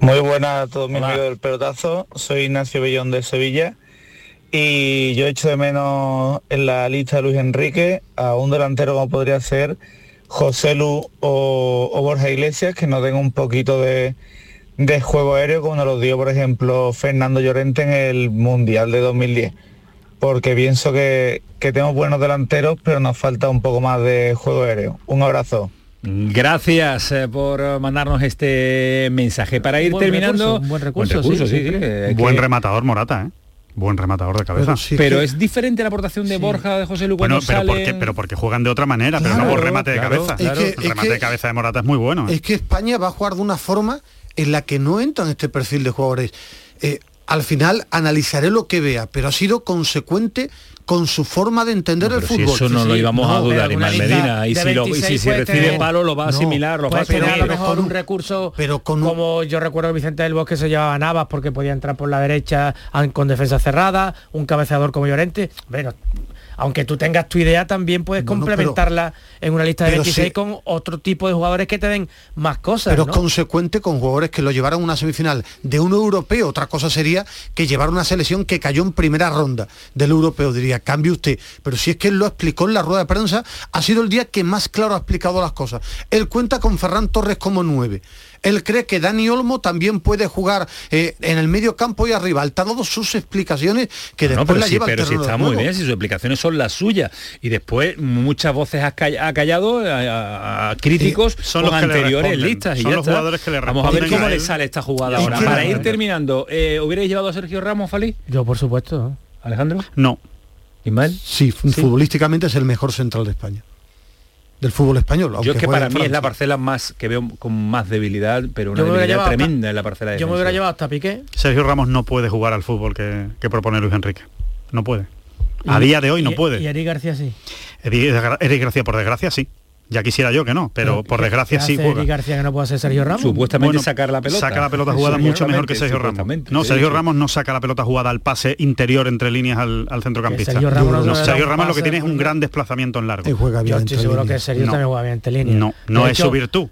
M: Muy buenas a todos mis amigos del pelotazo, soy Ignacio Bellón de Sevilla y yo echo de menos en la lista de Luis Enrique a un delantero como podría ser José Lu o, o Borja Iglesias que nos den un poquito de, de juego aéreo como nos lo dio por ejemplo Fernando Llorente en el Mundial de 2010 porque pienso que, que tenemos buenos delanteros pero nos falta un poco más de juego aéreo. Un abrazo.
B: Gracias eh, por mandarnos este mensaje. Para ir
E: buen
B: terminando...
E: recurso, un buen recurso, sí,
B: sí, sí,
C: buen
B: que-
C: rematador Morata, ¿eh? Buen rematador de cabeza.
B: Pero, es diferente la aportación de Borja de José Lu
C: bueno,
B: pero,
C: porque, pero porque juegan de otra manera, pero no por remate de cabeza. el remate de cabeza de Morata es muy bueno.
D: Es que España va a jugar de una forma en la que no entran este perfil de jugadores. Eh, al final analizaré lo que vea, pero ha sido consecuente con su forma de entender el fútbol.
B: eso no lo íbamos a dudar, y Medina. Y si, lo, y si, recibe palo lo va a asimilar, lo va a
E: tener a lo mejor un recurso pero como yo recuerdo que Vicente del Bosque se llevaba Navas porque podía entrar por la derecha con defensa cerrada, un cabeceador como Llorente. Bueno, aunque tú tengas tu idea, también puedes complementarla en una lista de 26 con otro tipo de jugadores que te den más cosas.
D: Pero es consecuente con jugadores que lo llevaron a una semifinal de un europeo. Otra cosa sería que llevara una selección que cayó en primera ronda del europeo. Diría, cambie usted. Pero si es que él lo explicó en la rueda de prensa, ha sido el día que más claro ha explicado las cosas. Él cuenta con Ferran Torres como nueve él cree que Dani Olmo también puede jugar eh, en el medio campo y arriba. Al dado sus explicaciones que después la lleva
B: Pero si está muy bien, si sus explicaciones son las suyas. Y después muchas voces ha callado a, críticos son los anteriores listas.
C: Son los jugadores que le
B: Vamos a ver cómo le sale esta jugada ahora. Para ir terminando, eh, ¿hubierais llevado a Sergio Ramos, Fali?
E: Yo, por supuesto.
B: ¿Alejandro?
C: No.
B: ¿Ismael?
D: sí, futbolísticamente es el mejor central de España del fútbol español.
B: Yo es que para mí es la parcela más que veo con más debilidad, pero una debilidad tremenda en la parcela de
E: Yo me hubiera llevado hasta Piqué.
C: Sergio Ramos no puede jugar al fútbol que, propone Luis Enrique. No puede. A día de hoy no puede.
E: Y Eric García sí.
C: Eric García, por desgracia, sí. Ya quisiera yo que no, pero, por desgracia sí juega.
E: García que no puede ser Sergio Ramos?
B: Supuestamente sacar la pelota.
C: Saca la pelota jugada mucho mejor que Sergio Ramos. No, Sergio Ramos no saca la pelota jugada al pase interior entre líneas al, centrocampista. Sergio Ramos, no, Sergio Ramos lo que tiene es un gran desplazamiento en largo.
E: juega bien yo estoy seguro que Sergio también juega bien en línea.
C: No, no es su virtud.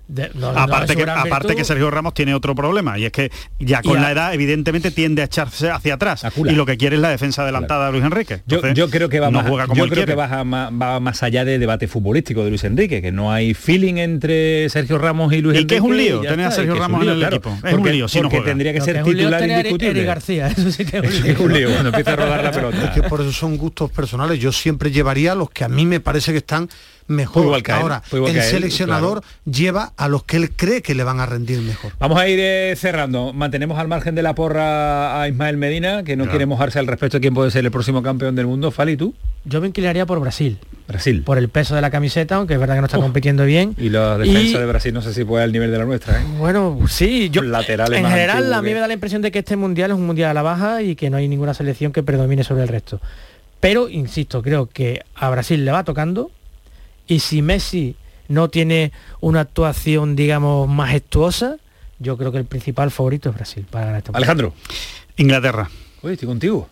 C: aparte que aparte que Sergio Ramos tiene otro problema y es que ya con la edad evidentemente tiende a echarse hacia atrás y lo que quiere es la defensa adelantada de Luis Enrique.
B: yo, creo que va más, yo creo que va más allá de debate futbolístico de Luis Enrique, que no hay film entre Sergio Ramos y Luis
C: Y que es un lío tener a Sergio Ramos en el equipo. Es un lío, si
B: porque tendría que ser titular indiscutible.
E: García, eso sí que
B: es un lío. cuando empieza a rodar la pelota.
D: Es que por eso son gustos personales. Yo siempre llevaría a los que a mí me parece que están mejor. Ahora, el seleccionador lleva a los que él cree que le van a rendir mejor.
B: Vamos a ir eh, cerrando. Mantenemos al margen de la porra a Ismael Medina, que no quiere mojarse al respecto de quién puede ser el próximo campeón del mundo. Fali, ¿tú?
E: Yo me inclinaría por Brasil.
B: Brasil.
E: Por el peso de la camiseta, aunque es verdad que no está compitiendo bien.
B: Y la defensa de Brasil no sé si puede al nivel de la nuestra. ¿eh?
E: Bueno, sí, yo laterales en general a mí me da la impresión de que este mundial es un mundial a la baja y que no hay ninguna selección que predomine sobre el resto. Pero, insisto, creo que a Brasil le va tocando y si Messi no tiene una actuación, digamos, majestuosa, yo creo que el principal favorito es Brasil para ganar esta
B: Alejandro.
C: Inglaterra.
B: Oye, estoy contigo.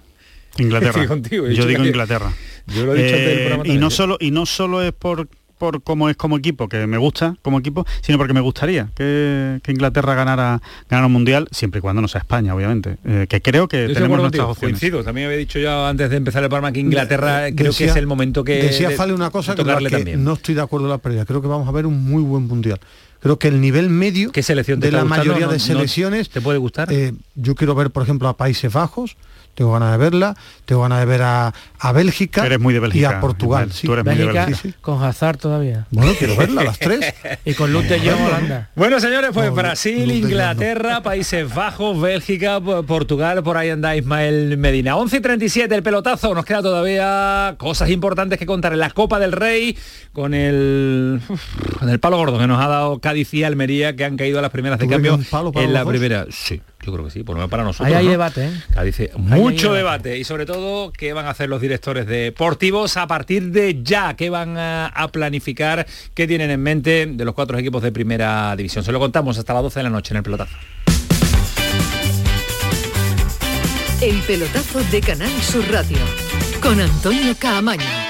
C: Inglaterra. Yo digo Inglaterra. Yo lo he dicho eh, y no solo y no solo es por por cómo es como equipo, que me gusta como equipo, sino porque me gustaría que, Inglaterra ganara, ganara un mundial, siempre y cuando no sea España, obviamente. Eh, que creo que tenemos nuestras opciones.
B: Coincido, también había dicho yo antes de empezar el programa que Inglaterra creo que es el momento que.
D: Decía Fale una cosa que, no estoy de acuerdo en la pérdida. Creo que vamos a ver un muy buen mundial creo que el nivel medio de la mayoría de selecciones
B: te puede gustar
D: eh, yo quiero ver por ejemplo a Países Bajos tengo ganas de verla, tengo ganas de ver a, a Bélgica
C: eres muy de Bélgica,
D: y a Portugal.
E: Sí. Tú eres Bélgica, muy de Bélgica. con Hazard todavía.
D: Bueno, quiero verla las tres.
E: y con Lute de Holanda.
B: Bueno, señores, pues Brasil, Inglaterra, Países Bajos, Bélgica, Portugal, por ahí anda Ismael Medina. 11 y 37 el pelotazo, nos queda todavía cosas importantes que contar en la Copa del Rey con el con el palo gordo que nos ha dado Cádiz y Almería que han caído a las primeras de cambio en la primera. Sí, yo creo que sí, por lo menos para nosotros.
E: Ahí hay debate, ¿eh?
B: dice, mucho debate. Y sobre todo, ¿qué van a hacer los directores deportivos a partir de ya? ¿Qué van a, planificar? ¿Qué tienen en mente de los cuatro equipos de primera división? Se lo contamos hasta las 12 de la noche en el pelotazo.
A: El pelotazo de Canal Sur Radio con Antonio Caamaño.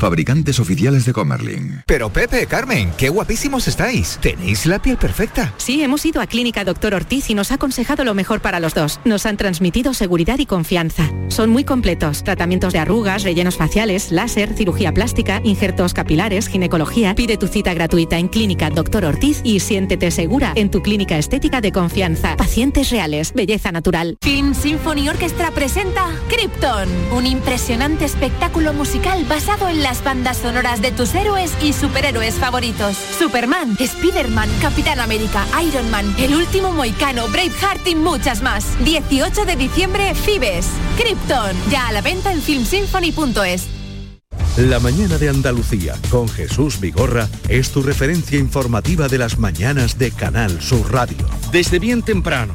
N: Fabricantes oficiales de Comerling.
O: Pero Pepe, Carmen, qué guapísimos estáis. Tenéis la piel perfecta.
I: Sí, hemos ido a Clínica Doctor Ortiz y nos ha aconsejado lo mejor para los dos. Nos han transmitido seguridad y confianza. Son muy completos. Tratamientos de arrugas, rellenos faciales, láser, cirugía plástica, injertos capilares, ginecología. Pide tu cita gratuita en Clínica Doctor Ortiz y siéntete segura en tu clínica estética de confianza. Pacientes reales, belleza natural.
P: Film Symphony Orchestra presenta Krypton, un impresionante espectáculo musical basado en las bandas sonoras de tus héroes y superhéroes favoritos. Superman, Spider-Man, Capitán América, Iron Man, El Último Moicano, Braveheart y muchas más. 18 de diciembre, Fibes. Krypton, ya a la venta en filmsymphony.es.
Q: La mañana de Andalucía con Jesús Vigorra es tu referencia informativa de las mañanas de Canal Sur Radio.
R: Desde bien temprano,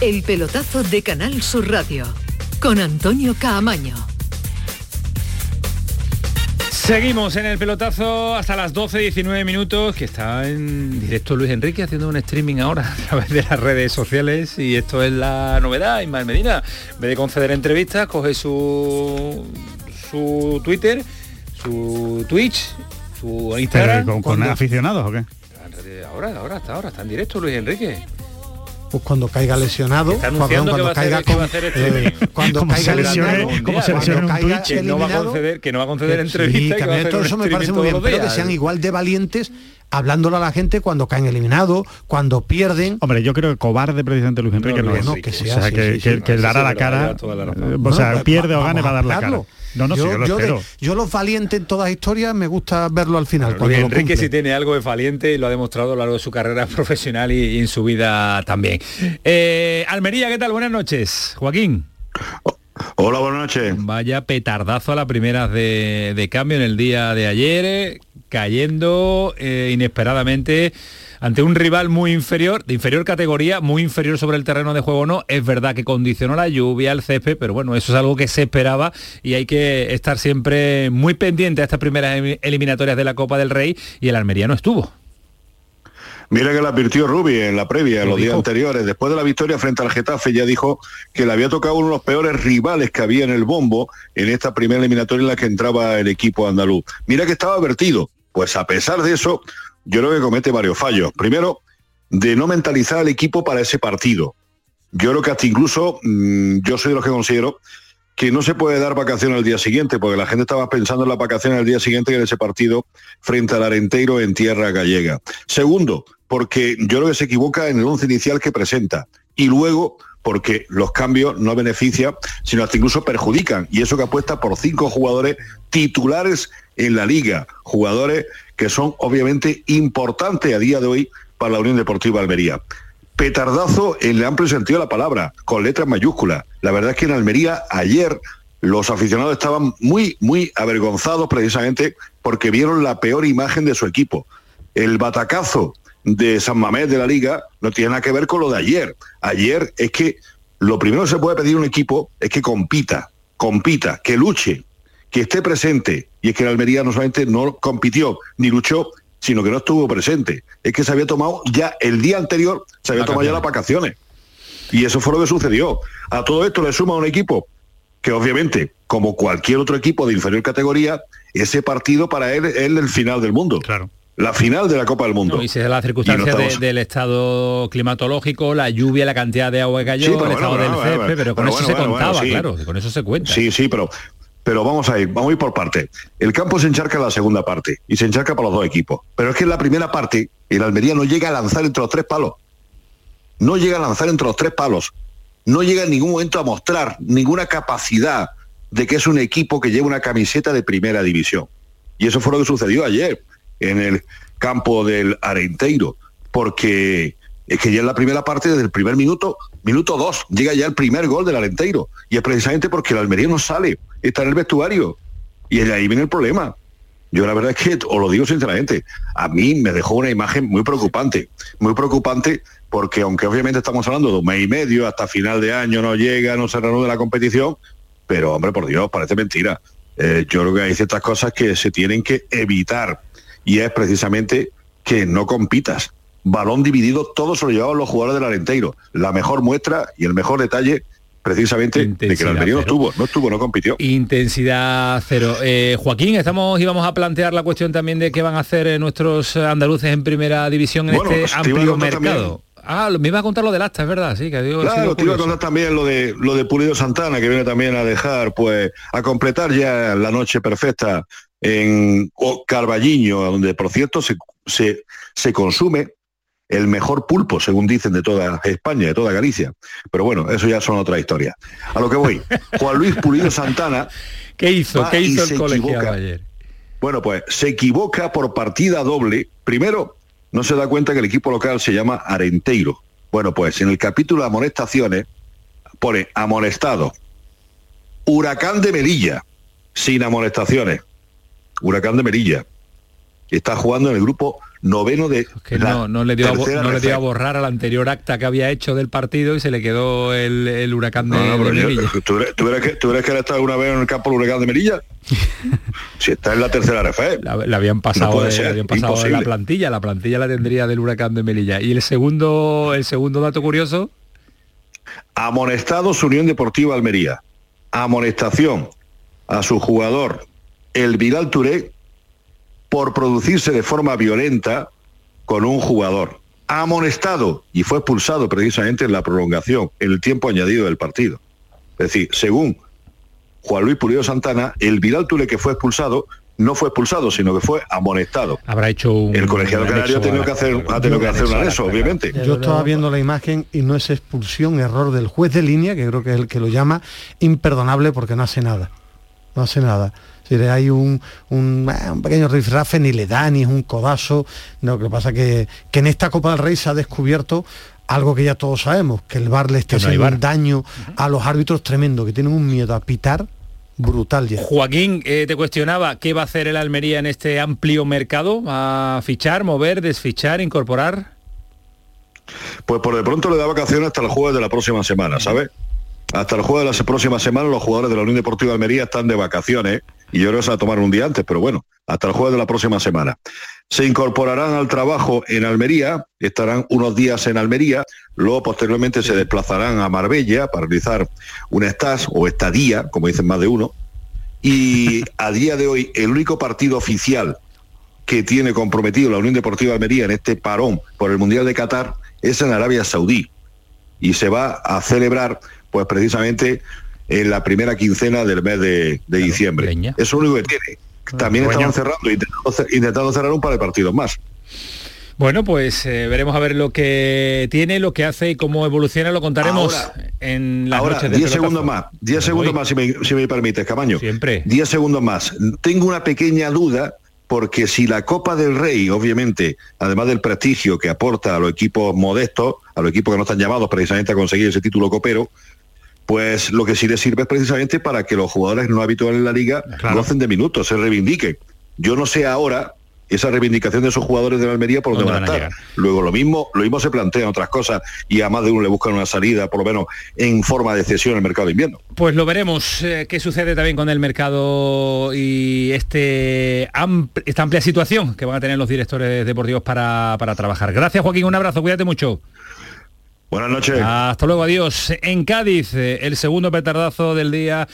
A: El pelotazo de Canal Sur Radio con Antonio Caamaño.
B: Seguimos en el pelotazo hasta las 12.19 minutos, que está en directo Luis Enrique haciendo un streaming ahora a través de las redes sociales y esto es la novedad, Ismael Medina. En vez de conceder entrevistas, coge su, su Twitter, su Twitch, su Instagram.
C: ¿Con, con aficionados o qué?
B: Ahora, ahora, hasta ahora, está en directo Luis Enrique
D: pues cuando caiga lesionado, cuando
B: va a hacer-
D: caiga
B: va a
D: con- eh, cuando
B: Como
D: caiga
B: se lesione-
D: eliminado,
B: como se
D: cuando
B: lesione un
D: caiga
B: que no va a conceder- que no va a conceder
D: que-
B: entrevistas,
D: sí,
B: que va a
D: todo eso me parece muy bien, pero que sean igual de valientes hablándole a la gente cuando caen eliminados, cuando pierden.
C: Hombre, yo creo que cobarde precisamente Luis Enrique no,
D: no, que sea
C: o sea, que,
D: sí,
C: que-
D: sí.
C: que
D: Eso
C: dará
D: sí,
C: la cara.
D: la
C: eh, o sea, pierde o
D: va-
C: gane
D: vamos
C: para dar
D: a
C: la cara. No, no, sí,
D: yo,
C: yo lo
D: yo de-
C: espero.
D: yo los valientes en todas historias me gusta verlo al final. lo
B: Enrique sí tiene algo de valiente y lo ha demostrado a lo largo de su carrera profesional y, y en su vida también. Eh, Almería, ¿qué tal? Buenas noches. Joaquín.
S: Hola, buenas noches.
B: Vaya petardazo a las primeras de, de cambio en el día de ayer, eh, cayendo eh, inesperadamente ante un rival muy inferior, de inferior categoría, muy inferior sobre el terreno de juego no. Es verdad que condicionó la lluvia, el césped, pero bueno, eso es algo que se esperaba y hay que estar siempre muy pendiente a estas primeras em- eliminatorias de la Copa del Rey y el Almería no estuvo.
S: Mira que la advirtió Rubi en la previa, en
B: Lo
S: los días anteriores. Después de la victoria frente al Getafe ya dijo que le había tocado uno de los peores rivales que había en el bombo en esta primera eliminatoria en la que entraba el equipo andaluz. Mira que estaba advertido. Pues a pesar de eso, yo creo que comete varios fallos. Primero, de no mentalizar al equipo para ese partido. Yo creo que hasta incluso, mm, yo soy de los que considero que no se puede dar vacaciones al día siguiente, porque la gente estaba pensando en las vacaciones al día siguiente en ese partido frente al Arenteiro en tierra gallega. Segundo, porque yo creo que se equivoca en el once inicial que presenta. Y luego, porque los cambios no benefician, sino hasta incluso perjudican. Y eso que apuesta por cinco jugadores titulares en la liga, jugadores que son obviamente importantes a día de hoy para la Unión Deportiva Almería petardazo en el amplio sentido de la palabra, con letras mayúsculas. La verdad es que en Almería ayer los aficionados estaban muy, muy avergonzados precisamente porque vieron la peor imagen de su equipo. El batacazo de San Mamés de la liga no tiene nada que ver con lo de ayer. Ayer es que lo primero que se puede pedir un equipo es que compita, compita, que luche, que esté presente. Y es que el Almería no solamente no compitió ni luchó, sino que no estuvo presente. Es que se había tomado ya el día anterior, se había tomado ya las vacaciones. Y eso fue lo que sucedió. A todo esto le suma un equipo que obviamente, como cualquier otro equipo de inferior categoría, ese partido para él es el final del mundo.
C: Claro
S: la final de la Copa del Mundo.
B: y si es la circunstancia del estado climatológico, la lluvia, la cantidad de agua que cayó, el estado del césped, pero con eso se contaba, claro, con eso se cuenta.
S: Sí, sí, pero pero vamos a ir, vamos a ir por parte. El campo se encharca en la segunda parte y se encharca para los dos equipos. Pero es que en la primera parte el Almería no llega a lanzar entre los tres palos. No llega a lanzar entre los tres palos. No llega en ningún momento a mostrar ninguna capacidad de que es un equipo que lleva una camiseta de primera división. Y eso fue lo que sucedió ayer en el campo del Arenteiro, porque es que ya en la primera parte, desde el primer minuto, minuto dos, llega ya el primer gol del Arenteiro. Y es precisamente porque el Almería no sale, está en el vestuario. Y ahí viene el problema. Yo la verdad es que, os lo digo sinceramente, a mí me dejó una imagen muy preocupante, muy preocupante porque aunque obviamente estamos hablando de un mes y medio, hasta final de año no llega, no se reanuda la competición, pero hombre, por Dios, parece mentira. Eh, yo creo que hay ciertas cosas que se tienen que evitar y es precisamente que no compitas. Balón dividido, todo se lo llevaban los jugadores del Arenteiro. La mejor muestra y el mejor detalle precisamente de que el Almería no estuvo, no estuvo, no compitió.
B: Intensidad cero. Eh, Joaquín, estamos íbamos a plantear la cuestión también de qué van a hacer eh, nuestros andaluces en primera división en este amplio mercado. Ah, me iba a contar lo del acta, es verdad, sí, que
S: Claro, te iba a contar también lo de lo de Pulido Santana, que viene también a dejar, pues, a completar ya la noche perfecta en Carballiño, donde por cierto se, se, consume el mejor pulpo, según dicen, de toda España, de toda Galicia. Pero bueno, eso ya son otra historia. A lo que voy, Juan Luis Pulido Santana...
B: ¿Qué hizo? ¿Qué hizo el colegiado ayer?
S: Bueno, pues se equivoca por partida doble. Primero, no se da cuenta que el equipo local se llama Arenteiro. Bueno, pues en el capítulo de amonestaciones pone amonestado. Huracán de Melilla, sin amonestaciones. Huracán de Merilla, que está jugando en el grupo noveno de
B: que no, no, le dio a, no le dio a borrar al anterior acta que había hecho del partido y se le quedó el, huracán de, Merilla.
S: ¿tú, eres, que, ¿tú que estado alguna vez en el campo del huracán de Merilla? si está en la tercera RF.
B: La, habían pasado, de, habían pasado la plantilla, la plantilla la tendría del huracán de Melilla. Y el segundo, el segundo dato curioso.
S: Amonestados Unión Deportiva Almería. Amonestación a su jugador el Vidal Touré por producirse de forma violenta con un jugador amonestado y fue expulsado precisamente en la prolongación, en el tiempo añadido del partido. Es decir, según Juan Luis Pulido Santana, el Vidal Touré que fue expulsado no fue expulsado, sino que fue amonestado.
B: Habrá hecho un,
S: El colegiado canario ha tenido que hacer, ha tenido que hacer un anexo, obviamente.
D: Yo estaba viendo la imagen y no es expulsión, error del juez de línea, que creo que es el que lo llama, imperdonable porque no hace nada. No hace nada hay un, un, eh, un pequeño rifrafe, ni le da, ni es un codazo. No, lo que pasa que, que en esta Copa del Rey se ha descubierto algo que ya todos sabemos, que el VAR le está haciendo un daño a los árbitros tremendo, que tienen un miedo a pitar brutal ya.
B: Joaquín, eh, te cuestionaba qué va a hacer el Almería en este amplio mercado, a fichar, mover, desfichar, incorporar.
S: Pues por de pronto le da vacaciones hasta el jueves de la próxima semana, ¿sabes? Hasta el jueves de la próxima semana los jugadores de la Unión Deportiva de Almería están de vacaciones y yo creo que se va a tomar un día antes, pero bueno, hasta el jueves de la próxima semana. Se incorporarán al trabajo en Almería, estarán unos días en Almería, luego posteriormente se desplazarán a Marbella para realizar un estás o estadía, como dicen más de uno, y a día de hoy el único partido oficial que tiene comprometido la Unión Deportiva de Almería en este parón por el Mundial de Qatar es en Arabia Saudí y se va a celebrar pues precisamente en la primera quincena del mes de, diciembre. Eso es lo único que tiene. También estaban cerrando, intentando, cerrar un par de partidos más.
B: Bueno, pues eh, veremos a ver lo que tiene, lo que hace y cómo evoluciona, lo contaremos en la
S: ahora, 10 segundos más, 10 segundos más si me, si me permites, Camaño.
B: Siempre.
S: 10 segundos más. Tengo una pequeña duda porque si la Copa del Rey, obviamente, además del prestigio que aporta a los equipos modestos, a los equipos que no están llamados precisamente a conseguir ese título copero, pues lo que sí le sirve es precisamente para que los jugadores no habituales en la liga gocen de minutos, se reivindiquen. Yo no sé ahora esa reivindicación de esos jugadores de la Almería por donde van a estar. Luego lo mismo, lo mismo se plantean otras cosas y a más de uno le buscan una salida, por lo menos en forma de cesión en el mercado de invierno.
B: Pues lo veremos eh, qué sucede también con el mercado y este esta amplia situación que van a tener los directores deportivos para, para trabajar. Gracias Joaquín, un abrazo, cuídate mucho.
S: Buenas noches.
B: Hasta luego, adiós. En Cádiz, eh, el segundo petardazo del día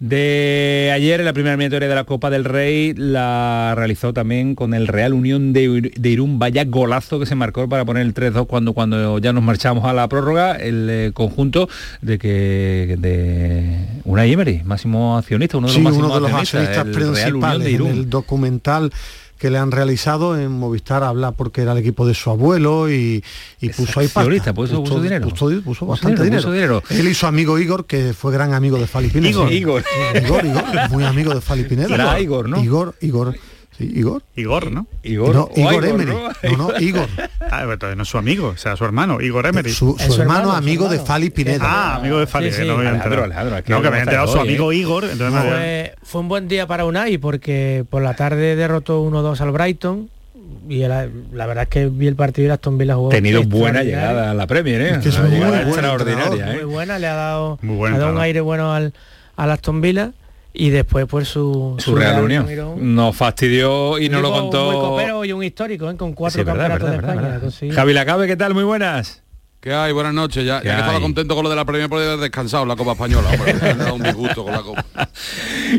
B: de ayer en la primera eliminatoria de la Copa del Rey la realizó también con el Real Unión de, Irún. Vaya golazo que se marcó para poner el 3-2 cuando, cuando ya nos marchamos a la prórroga, el eh, conjunto de que de una Emery, máximo accionista, uno de los máximos
D: uno de los accionistas, principales en el documental que le han realizado en Movistar habla porque era el equipo de su abuelo y, puso ahí
B: pasta. Puso, puso, dinero.
D: Puso, bastante dinero, Él y su amigo Igor, que fue gran amigo de Fali
B: Igor, Igor.
D: Igor, Igor, muy amigo de Fali
B: Igor, ¿no?
D: Igor, Igor.
C: Igor. Igor, ¿no?
B: Igor,
D: no, Igor, Emery. No, no, Igor.
C: Ah, no es su amigo, o sea, su hermano, Igor Emery.
D: Su, hermano, amigo de Fali Pineda.
C: Ah, amigo de Fali, no me no, que me había enterado su amigo Igor.
E: fue, fue, un buen día para Unai porque por la tarde derrotó 1-2 al Brighton y la, verdad es que vi el partido y Aston Villa jugó
B: tenido buena llegada a la Premier ¿eh?
D: Es muy,
E: extraordinaria ¿eh? muy buena le ha dado, ha dado un aire bueno al, al Aston Villa y después por su,
B: su, Real Unión. Nos fastidió y no lo contó.
E: Un copero y un histórico, ¿eh? con cuatro campeonatos de España.
B: Javi Lacabe, ¿qué tal? Muy buenas.
T: ¿Qué hay? Buenas noches. Ya, ya que estaba contento con lo de la premia por haber descansado la Copa Española. me un disgusto con la Copa.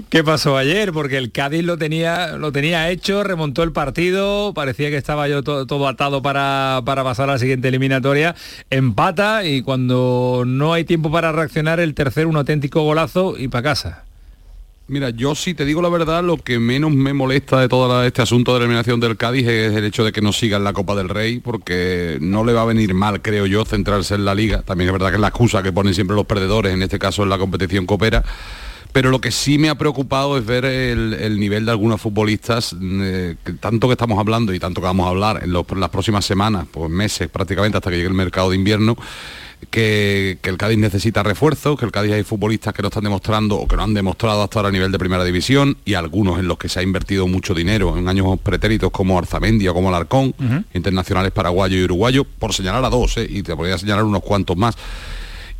B: ¿Qué pasó ayer? Porque el Cádiz lo tenía, lo tenía hecho, remontó el partido, parecía que estaba yo todo, atado para, para pasar a la siguiente eliminatoria, empata y cuando no hay tiempo para reaccionar, el tercero un auténtico golazo y para casa.
T: Mira, yo sí te digo la verdad, lo que menos me molesta de todo este asunto de eliminación del Cádiz es el hecho de que no siga en la Copa del Rey, porque no le va a venir mal, creo yo, centrarse en la liga. También es verdad que es la excusa que ponen siempre los perdedores, en este caso en la competición coopera. Pero lo que sí me ha preocupado es ver el, nivel de algunos futbolistas, eh, tanto que estamos hablando y tanto que vamos a hablar en, en las próximas semanas, pues meses prácticamente hasta que llegue el mercado de invierno, que, el Cádiz necesita refuerzos, que el Cádiz hay futbolistas que no están demostrando o que no han demostrado hasta ahora a nivel de primera división y algunos en los que se ha invertido mucho dinero en años pretéritos como Arzamendia o como Alarcón, internacionales paraguayo y uruguayo, por señalar a dos, ¿eh? y te podría señalar unos cuantos más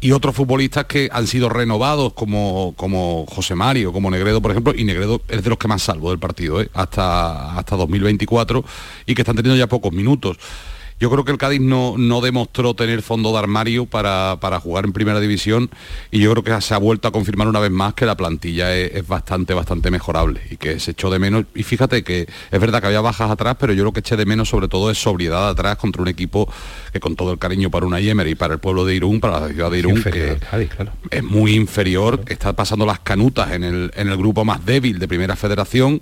T: y otros futbolistas que han sido renovados como, como José Mario, como Negredo, por ejemplo, y Negredo es de los que más salvo del partido, ¿eh? hasta, hasta 2024, y que están teniendo ya pocos minutos. Yo creo que el Cádiz no, no demostró tener fondo de armario para, jugar en primera división y yo creo que se ha vuelto a confirmar una vez más que la plantilla es, bastante, bastante mejorable y que se echó de menos. Y fíjate que es verdad que había bajas atrás, pero yo lo que eché de menos sobre todo es sobriedad atrás contra un equipo que con todo el cariño para una Yemer y para el pueblo de Irún, para la ciudad de Irún, que es muy inferior, está pasando las canutas en el, en el grupo más débil de primera federación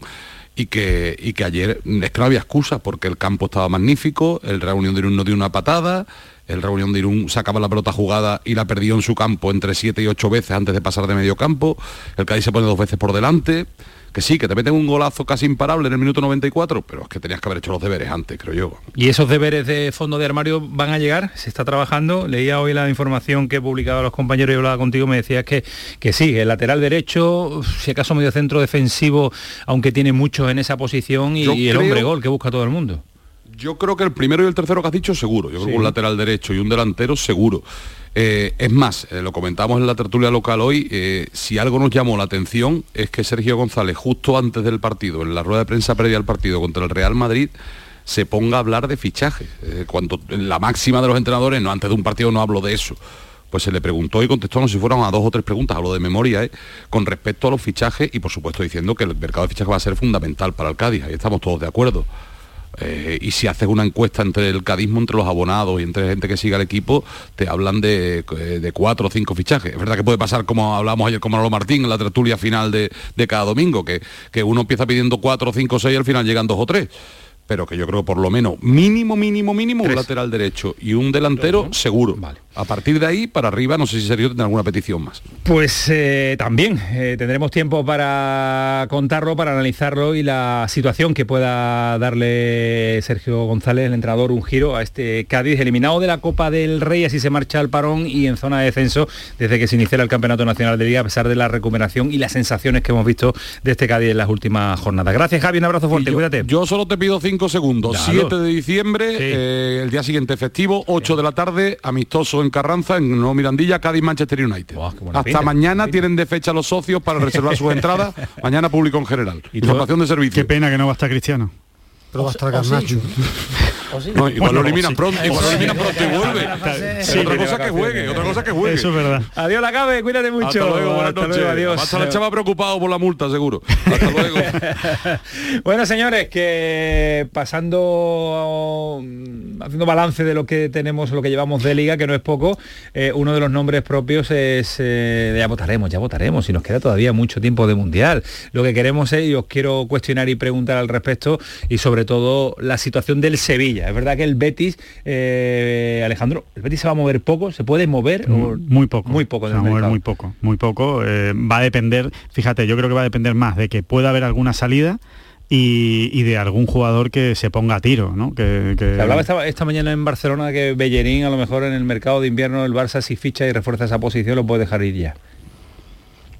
T: y que, y que ayer es que no había excusa porque el campo estaba magnífico, el Reunión de Irún no dio una patada, el Reunión de Irún sacaba la pelota jugada y la perdió en su campo entre siete y ocho veces antes de pasar de medio campo, el Cádiz se pone dos veces por delante, que sí, que te meten un golazo casi imparable en el minuto 94, pero es que tenías que haber hecho los deberes antes, creo yo.
B: ¿Y esos deberes de fondo de armario van a llegar? ¿Se está trabajando? Leía hoy la información que publicaba los compañeros y hablaba contigo, me decías que, que sí, el lateral derecho, si acaso medio centro defensivo, aunque tiene muchos en esa posición, y, el hombre gol que busca todo el mundo.
T: Yo creo que el primero y el tercero que has dicho, seguro. Yo creo que un lateral derecho y un delantero, seguro. Eh, es más, eh, lo comentamos en la tertulia local hoy, eh, si algo nos llamó la atención es que Sergio González, justo antes del partido, en la rueda de prensa previa al partido contra el Real Madrid, se ponga a hablar de fichaje. cuando la máxima de los entrenadores, no antes de un partido no hablo de eso. Pues se le preguntó y contestó como si fueran a dos o tres preguntas, hablo de memoria, con respecto a los fichajes y por supuesto diciendo que el mercado de fichajes va a ser fundamental para el Cádiz, ahí estamos todos de acuerdo. Eh, y si haces una encuesta entre el cadismo, entre los abonados y entre gente que siga el equipo, te hablan de, de, cuatro o cinco fichajes. Es verdad que puede pasar como hablamos ayer con Manolo Martín en la tertulia final de, cada domingo, que, que, uno empieza pidiendo cuatro, cinco, seis y al final llegan dos o tres pero que yo creo que por lo menos mínimo, mínimo, mínimo un lateral derecho y un delantero seguro. Vale. A partir de ahí, para arriba, no sé si Sergio tendrá alguna petición más.
B: Pues eh, también eh, tendremos tiempo para contarlo, para analizarlo y la situación que pueda darle Sergio González, el entrenador, un giro a este Cádiz, eliminado de la Copa del Rey, así se marcha al parón y en zona de descenso desde que se inició el Campeonato Nacional de Liga, a pesar de la recuperación y las sensaciones que hemos visto de este Cádiz en las últimas jornadas. Gracias, Javi, un abrazo fuerte, cuídate.
T: Yo solo te pido cinco segundos. 7 de diciembre, eh, el día siguiente festivo, 8 de la tarde, amistoso en Carranza, en Nuevo Mirandilla, Cádiz Manchester United. Hasta mañana tienen de fecha los socios para reservar sus entradas. mañana público en general. Información de servicio.
C: Qué pena que no va a estar Cristiano.
D: Pero va a estar Garnacho.
T: No, igual lo eliminan pronto, igual lo eliminan pronto y vuelve. Sí, otra cosa que juegue, otra cosa que juegue.
C: Eso es verdad.
B: Adiós la cabe, cuídate mucho.
T: Hasta luego, buenas
B: Hasta
T: noches.
B: luego, adiós.
T: Hasta la chava preocupado por la multa, seguro. Hasta luego.
B: bueno, señores, que pasando mm, haciendo balance de lo que tenemos, lo que llevamos de liga, que no es poco, eh, uno de los nombres propios es eh, ya votaremos, ya votaremos, y nos queda todavía mucho tiempo de mundial. Lo que queremos es, y os quiero cuestionar y preguntar al respecto, y sobre todo la situación del Sevilla. Es verdad que el Betis, eh, Alejandro, el Betis se va a mover poco, se puede mover o-
C: muy poco.
B: muy poco
C: se va a mover muy poco muy poco. Eh, va a depender fíjate yo creo que va a depender más de que pueda haber alguna salida y, y de algún jugador que se ponga a tiro no que, que-
B: Se hablaba esta, esta mañana en Barcelona que Bellerín a lo mejor en el mercado de invierno el Barça si ficha y refuerza esa posición lo puede dejar ir ya.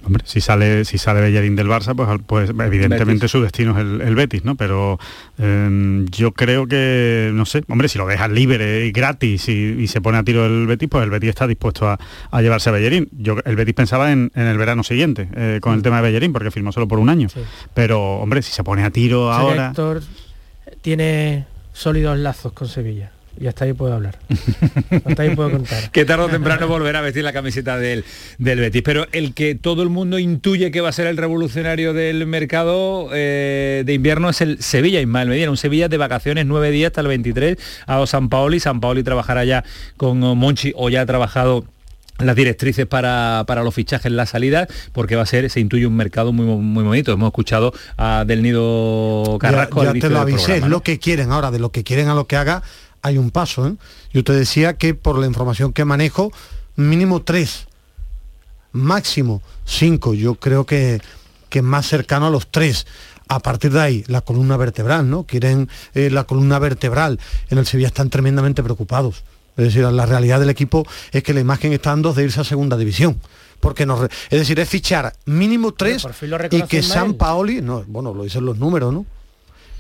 C: Hombre, si sale si sale Bellerín del Barça, pues, pues evidentemente
B: Betis.
C: su destino es el, el Betis, ¿no? Pero eh, yo creo que, no sé, hombre, si lo dejas libre y gratis y, y se pone a tiro el Betis, pues el Betis está dispuesto a, a llevarse a Bellerín. Yo, el Betis pensaba en, en el verano siguiente eh, con el tema de Bellerín, porque firmó solo por un año. Pero, hombre, si se pone a tiro ahora...
E: Héctor tiene sólidos lazos con Sevilla. Y hasta ahí puedo hablar. hasta ahí puedo contar.
B: que tarde o temprano volverá a vestir la camiseta del, del Betis. Pero el que todo el mundo intuye que va a ser el revolucionario del mercado eh, de invierno es el Sevilla, Ismael Medina. Un Sevilla de vacaciones, nueve días hasta el 23, a San Paoli. San Paoli trabajará ya con oh, Monchi o ya ha trabajado las directrices para, para los fichajes en la salida porque va a ser se intuye un mercado muy muy bonito hemos escuchado a del nido Carrasco
D: ya,
B: al
D: ya te
B: inicio
D: lo avisé,
B: programa,
D: lo que quieren ahora, de lo que quieren a lo que haga, hay un paso. ¿eh? Yo te decía que por la información que manejo, mínimo tres, máximo cinco. Yo creo que, que más cercano a los tres. A partir de ahí, la columna vertebral, ¿no? Quieren eh, la columna vertebral. En el Sevilla están tremendamente preocupados. Es decir, la realidad del equipo es que la imagen está dando de irse a segunda división. Porque nos es decir, es fichar mínimo tres y que. San Paoli, no, bueno, lo dicen los números, ¿no?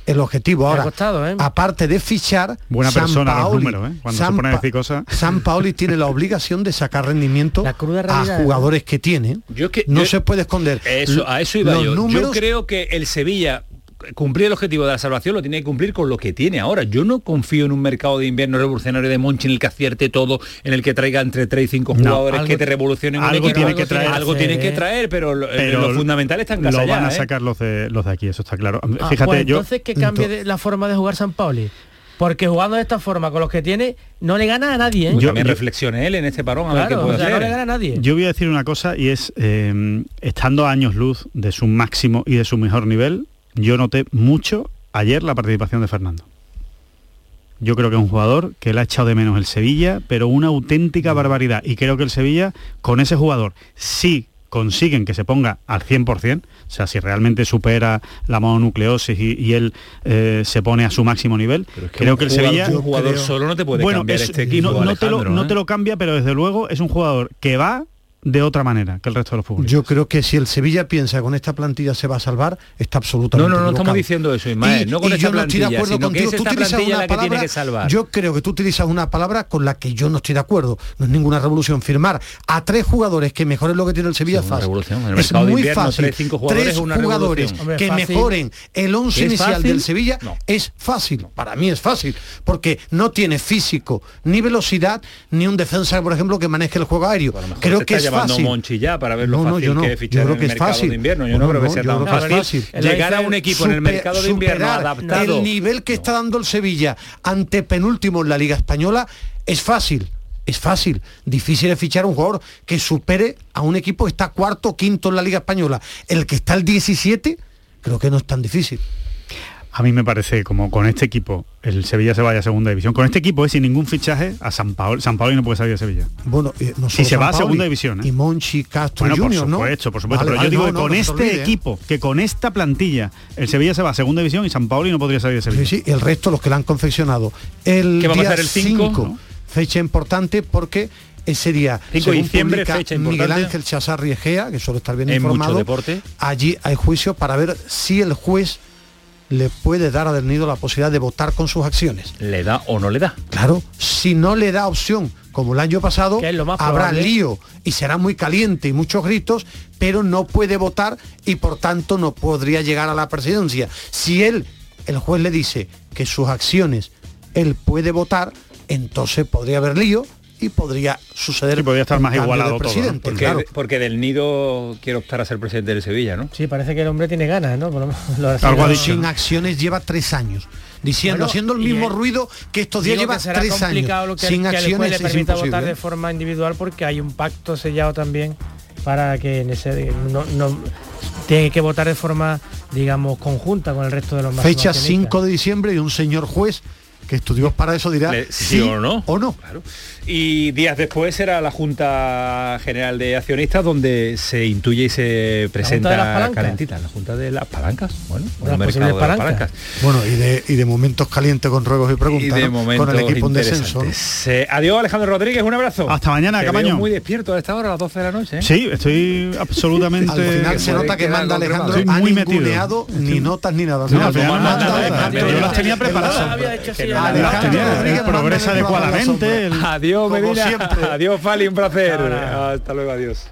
D: El objetivo ahora,
E: costado, ¿eh?
D: aparte de fichar,
C: Buena
D: San
C: persona los números, ¿eh? Cuando
D: San
C: se pone a decir cosas...
D: San Paoli tiene la obligación de sacar rendimiento a
E: ¿eh?
D: jugadores que tiene.
B: Yo que-
D: no
B: yo-
D: se puede esconder.
B: Eso, a eso iba
D: Los
B: yo.
D: números-
B: Yo creo que el Sevilla cumplir el objetivo de la salvación lo tiene que cumplir con lo que tiene ahora. Yo no confío en un mercado de invierno revolucionario de Monchi en el que acierte todo, en el que traiga entre 3 y 5
C: No,
B: jugadores
C: algo-
B: que te revolucionen un
C: algo
B: equipo.
C: tiene que traer.
B: Algo tiene que traer, pero lo, eh, lo fundamental está en casa
C: Lo van a
B: ¿eh?
C: sacar los de, los de aquí, eso está claro.
E: Ah,
C: Fíjate,
E: pues
C: yo...
E: entonces que cambie de la forma de jugar San Pauli. Porque jugando de esta forma con los que tiene, no le gana a nadie. ¿eh?
B: Pues también reflexione él en este parón a ver qué puede
E: o sea,
B: hacer.
E: no le gana a nadie.
C: Yo voy a decir una cosa y es, eh, estando a años luz de su máximo y de su mejor nivel, yo noté mucho ayer la participación de Fernando. Yo creo que es un jugador que le ha echado de menos el Sevilla, pero una auténtica barbaridad. Y creo que el Sevilla, con ese jugador, sí consiguen que se ponga al 100%, o sea, si realmente supera la mononucleosis y, y él eh, se pone a su máximo nivel, creo que el
B: jugador-
C: Sevilla...
B: un jugador solo no te puede cambiar
C: es-
B: este equipo,
C: No, no te lo,
B: Alejandro,
C: no
B: ¿eh?
C: te lo cambia, pero desde luego es un jugador que va de otra manera que el resto de los futbolistas.
D: Yo creo que si el Sevilla piensa que con esta plantilla se va a salvar, está absolutamente
B: No, no, no
D: equivocado.
B: estamos diciendo eso, Ismael,
D: Y-
B: no con
D: y
B: esta
D: yo no estoy de
B: plantilla,
D: acuerdo
B: sino que
D: contigo.
B: es
D: Tú
B: esta
D: utilizas
B: plantilla
D: una
B: la que tiene
D: palabra-
B: que salvar.
D: Yo creo que tú utilizas una palabra con la que yo no estoy de acuerdo. No es ninguna revolución. Firmar a tres jugadores que mejoren lo que tiene el Sevilla es
B: una
D: fácil.
B: revolución. En el
D: es muy
B: invierno,
D: fácil.
B: tres, cinco jugadores
D: Tres
B: es una
D: jugadores
B: revolución. Hombre,
D: que
B: fácil.
D: mejoren el once
B: ¿Es
D: inicial
B: fácil?
D: del Sevilla es fácil. Para mí es fácil. Porque no tiene físico, ni velocidad, ni un defensa, por ejemplo, que maneje el juego aéreo. Creo que es
B: llevando
D: fácil.
B: Monchi ya para ver lo
D: No, no,
B: fácil
D: yo no.
B: que es fichar
D: Yo creo
B: en el
D: es
B: mercado
D: fácil.
B: de invierno. Yo no creo que
D: no,
B: sea
D: yo
B: tan fácil,
D: fácil.
B: llegar a un equipo en el mercado de invierno adaptado.
D: El nivel que está dando el Sevilla ante penúltimo en la Liga Española es fácil. Es fácil, difícil es fichar un jugador que supere a un equipo que está cuarto o quinto en la Liga Española. El que está el 17, creo que no es tan difícil.
C: A mí me parece como con este equipo el Sevilla se vaya a segunda división. Con este equipo es sin ningún fichaje a San Paolo. San Paolo no puede salir de Sevilla.
D: Bueno, eh, no
C: si se va a segunda división. ¿eh?
D: Y Monchi Castro
C: Bueno,
D: Junior,
C: por
D: ¿no?
C: supuesto, por supuesto.
D: Vale,
C: pero yo digo
D: no,
C: que con
D: no,
C: este
D: olvide,
C: equipo, que con esta plantilla, el Sevilla se va a segunda división y San Paolo no podría salir de Sevilla.
D: Sí, sí, el resto, los que la han confeccionado. El
C: ¿Qué va a pasar el cinco,
D: 5,
C: no?
D: fecha importante porque ese día,
B: 5 de diciembre,
D: publica
B: fecha
D: Miguel. Ángel Chazarri Egea, que suele estar bien
B: En mucho
D: informado,
B: deporte.
D: allí hay juicio para ver si el juez le puede dar a Del Nido la posibilidad de votar con sus acciones.
B: ¿Le da o no le da?
D: Claro, si no le da opción, como el año pasado,
E: Que es lo más
D: habrá
E: probable.
D: lío y será muy caliente y muchos gritos, pero no puede votar y por tanto no podría llegar a la presidencia. Si él, el juez le dice que sus acciones él puede votar, entonces podría haber lío y podría suceder
C: Sí, podría estar más igualado todo, ¿no?
D: presidente,
B: Porque,
D: claro.
B: porque del nido quiere optar a ser presidente del Sevilla, ¿no?
E: Sí, parece que el hombre tiene ganas, ¿no? Lo lo ha
D: Algo ha dicho. Sin acciones lleva tres años. Diciendo,
E: Bueno,
D: haciendo el
E: y
D: mismo ruido que estos días lleva
E: que será
D: tres
E: complicado
D: años.
E: lo que,
D: Sin
E: juez
D: acciones
E: le
D: es
E: permita votar
D: imposible.
E: de forma individual porque hay un pacto sellado también para que en ese no, no tiene que votar de forma digamos conjunta con el resto de los máximos
D: Fecha
E: accionistas.
D: 5 de diciembre y un señor juez que estudió para eso dirá
B: Le-
D: sí,
B: o no.
D: o no.
B: Y días después era la Junta General de Accionistas donde se intuye y se presenta
E: de las palancas?
B: calentita. La Junta de las palancas. Bueno,
D: De las
B: un mercado
D: posibles
B: de las
D: palancas. Bueno, y de, y de momentos calientes con ruegos y
B: Y
D: preguntas
B: de
D: ¿no?
B: momentos
D: con el equipo en descenso.
B: Eh, adiós Alejandro Rodríguez, un abrazo.
C: Hasta mañana,
B: Te
C: Camaño.
B: veo muy despierto a esta hora, a las 12 de la noche. ¿eh?
C: Sí, estoy absolutamente...
D: Al final se nota que manda Alejandro
C: Estoy muy metido.
D: ni notas ni nada.
C: No, Yo las
D: en
C: tenía
D: la
C: preparadas.
D: Alejandro Rodríguez
C: progresa
D: La
C: adecuadamente.
B: Adiós,
D: Como
B: Medina.
D: siempre.
B: Adiós, Fali, un placer. Hasta luego, adiós.